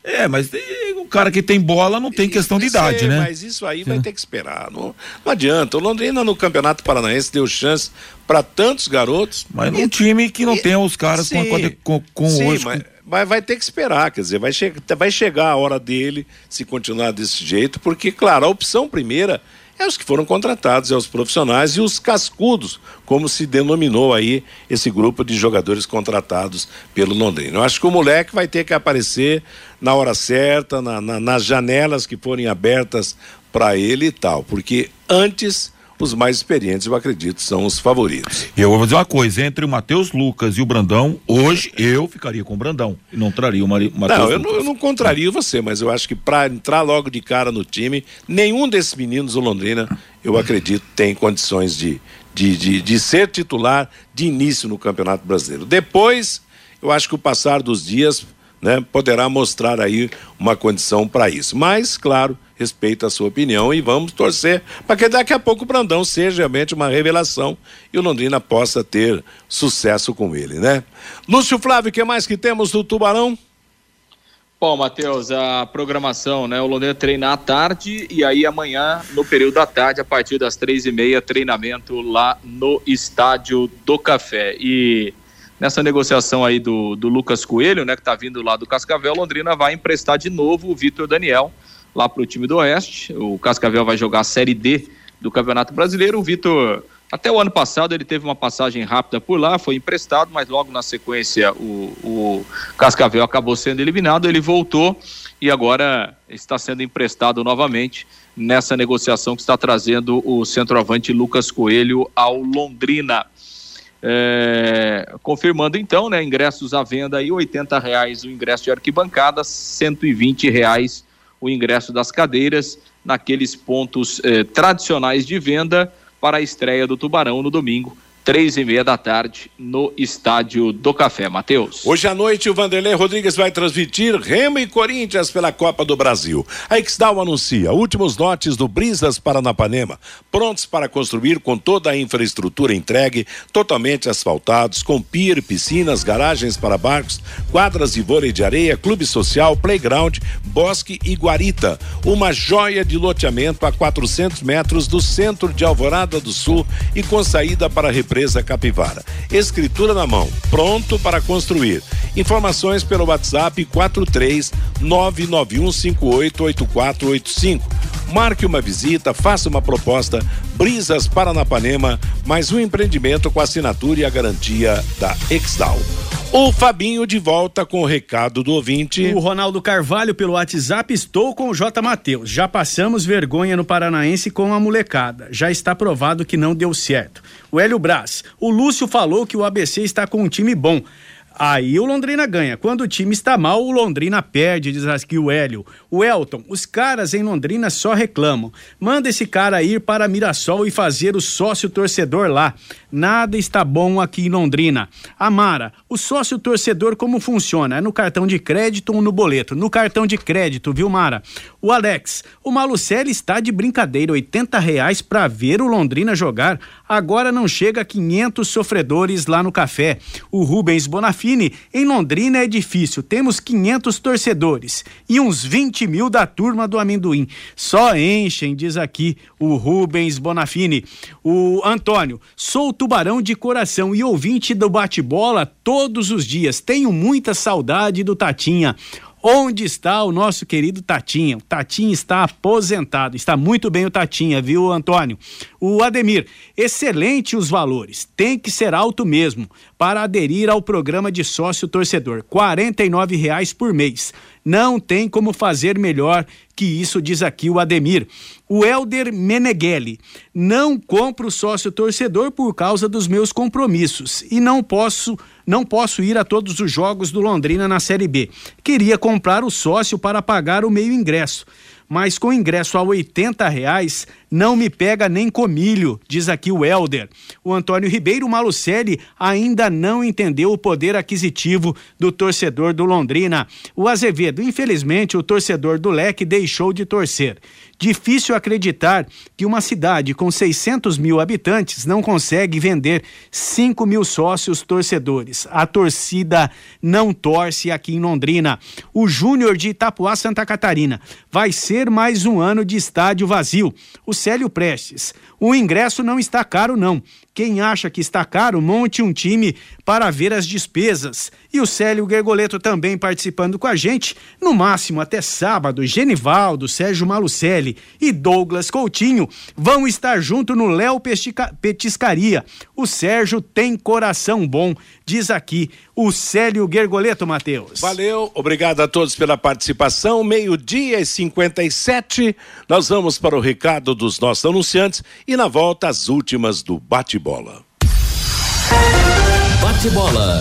É, mas o cara que tem bola não tem questão de idade, sei, né? Mas isso aí vai ter que esperar. Não, não adianta. O Londrina no Campeonato Paranaense deu chance para tantos garotos. Mas num time que não e, tem os caras sim, com, com, com sim, hoje. Mas, mas vai ter que esperar, quer dizer, vai, che vai chegar a hora dele se continuar desse jeito, porque, claro, a opção primeira é os que foram contratados, é os profissionais e os cascudos, como se denominou aí esse grupo de jogadores contratados pelo Londrina. Eu acho que o moleque vai ter que aparecer na hora certa, na, na, nas janelas que forem abertas para ele e tal, porque antes os mais experientes, eu acredito, são os favoritos. E eu vou dizer uma coisa, entre o Matheus Lucas e o Brandão, hoje eu ficaria com o Brandão e não traria o Matheus Não, eu não, eu não contrario você, mas eu acho que para entrar logo de cara no time, nenhum desses meninos do Londrina, eu acredito, tem condições de, de, de, de ser titular de início no Campeonato Brasileiro. Depois, eu acho que o passar dos dias né, poderá mostrar aí uma condição para isso. Mas, claro, respeito a sua opinião e vamos torcer para que daqui a pouco o Brandão seja realmente uma revelação e o Londrina possa ter sucesso com ele, né? Lúcio Flávio, o que mais que temos do Tubarão? Bom, Matheus, a programação, né? O Londrina treina à tarde e aí amanhã, no período da tarde, a partir das três e meia, treinamento lá no Estádio do Café. E nessa negociação aí do, do Lucas Coelho, né, que está vindo lá do Cascavel, Londrina vai emprestar de novo o Vitor Daniel lá para o time do Oeste. O Cascavel vai jogar a Série D do Campeonato Brasileiro. O Vitor, até o ano passado, ele teve uma passagem rápida por lá, foi emprestado, mas logo na sequência o, o Cascavel acabou sendo eliminado. Ele voltou e agora está sendo emprestado novamente nessa negociação que está trazendo o centroavante Lucas Coelho ao Londrina. É, confirmando então, né, ingressos à venda aí, oitenta reais o ingresso de arquibancada, vinte reais o ingresso das cadeiras naqueles pontos eh, tradicionais de venda para a estreia do Tubarão no domingo, três e meia da tarde, no Estádio do Café. Matheus. Hoje à noite, o Vanderlei Rodrigues vai transmitir Remo e Corinthians pela Copa do Brasil. A Exdal anuncia últimos lotes do Brisas Paranapanema, prontos para construir com toda a infraestrutura entregue, totalmente asfaltados, com pier, piscinas, garagens para barcos, quadras de vôlei de areia, clube social, playground, bosque e guarita. Uma joia de loteamento a 400 metros do centro de Alvorada do Sul e com saída para a Represa Capivara. Escritura na mão, pronto para construir. Informações pelo WhatsApp 43 991588485. Marque uma visita, faça uma proposta. Brisas Paranapanema, mais um empreendimento com assinatura e a garantia da Exdal. O Fabinho de volta com o recado do ouvinte. O Ronaldo Carvalho pelo WhatsApp, estou com o J. Matheus. Já passamos vergonha no Paranaense com a molecada. Já está provado que não deu certo. O Hélio Braz, o Lúcio falou que o ABC está com um time bom. Aí o Londrina ganha. Quando o time está mal, o Londrina perde, diz aqui o Hélio. O Elton, os caras em Londrina só reclamam. Manda esse cara ir para Mirassol e fazer o sócio torcedor lá. Nada está bom aqui em Londrina. Amara, o sócio torcedor como funciona? É no cartão de crédito ou no boleto? No cartão de crédito, viu, Mara? O Alex, o Malucelli está de brincadeira, 80 reais para ver o Londrina jogar. Agora não chega a 500 sofredores lá no café. O Rubens Bonafini, em Londrina é difícil, temos 500 torcedores e uns 20 mil da turma do amendoim. Só enchem, diz aqui o Rubens Bonafini. O Antônio, sou tubarão de coração e ouvinte do bate-bola todos os dias. Tenho muita saudade do Tatinha. Onde está o nosso querido Tatinha? O Tatinha está aposentado. Está muito bem o Tatinha, viu, Antônio? O Ademir, excelente os valores. Tem que ser alto mesmo para aderir ao programa de sócio torcedor. R$ reais por mês. Não tem como fazer melhor que isso, diz aqui o Ademir. O Elder Meneghelli, não compro sócio torcedor por causa dos meus compromissos e não posso não posso ir a todos os jogos do Londrina na Série B. Queria comprar o sócio para pagar o meio ingresso mas com ingresso a 80 reais não me pega nem comilho, diz aqui o Helder. O Antônio Ribeiro Malucelli ainda não entendeu o poder aquisitivo do torcedor do Londrina. O Azevedo, infelizmente, o torcedor do Leque deixou de torcer. Difícil acreditar que uma cidade com 600 mil habitantes não consegue vender 5 mil sócios torcedores. A torcida não torce aqui em Londrina. O Júnior de Itapuá, Santa Catarina. Vai ser mais um ano de estádio vazio. O Célio Prestes. O ingresso não está caro, não. Quem acha que está caro, monte um time para ver as despesas. E o Célio Gergoleto também participando com a gente, no máximo até sábado. Genivaldo, Sérgio Malucelli e Douglas Coutinho vão estar junto no Léo Petiscaria. O Sérgio tem coração bom, diz aqui o Célio Gergoleto, Matheus. Valeu, obrigado a todos pela participação. Meio-dia e 57, nós vamos para o recado dos os nossos anunciantes e na volta as últimas do bate-bola. Bate-bola.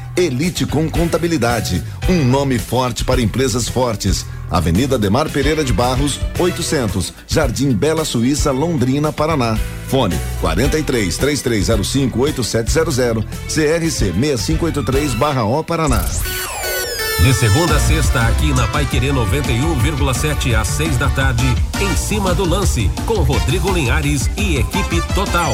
Elite com Contabilidade, um nome forte para empresas fortes. Avenida Demar Pereira de Barros, 800, Jardim Bela Suíça, Londrina, Paraná. Fone 43 3305 8700, CRC 6583/O Paraná. De segunda a sexta, aqui na Pai Querer 91,7 às 6 da tarde, em cima do lance, com Rodrigo Linhares e equipe total.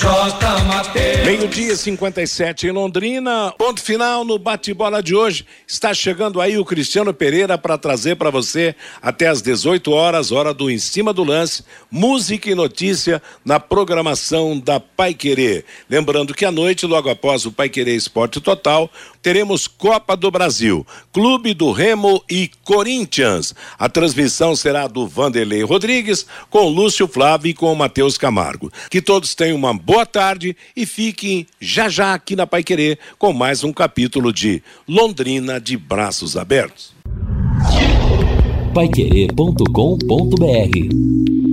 J. Mateus. Meio-dia 57 em Londrina. Ponto final no bate-bola de hoje. Está chegando aí o Cristiano Pereira para trazer para você até às 18 horas, hora do Em Cima do Lance, música e notícia na programação da Pai Querer. Lembrando que à noite, logo após o Pai Querer Esporte Total, teremos Copa do Brasil, Clube do Remo e Corinthians. A transmissão será do Vanderlei Rodrigues, com Lúcio Flávio e com Matheus Camargo. Que todos tenham uma boa tarde e fiquem já já aqui na Pai Querer com mais um capítulo de Londrina de Braços Abertos. Paiquerê.com.br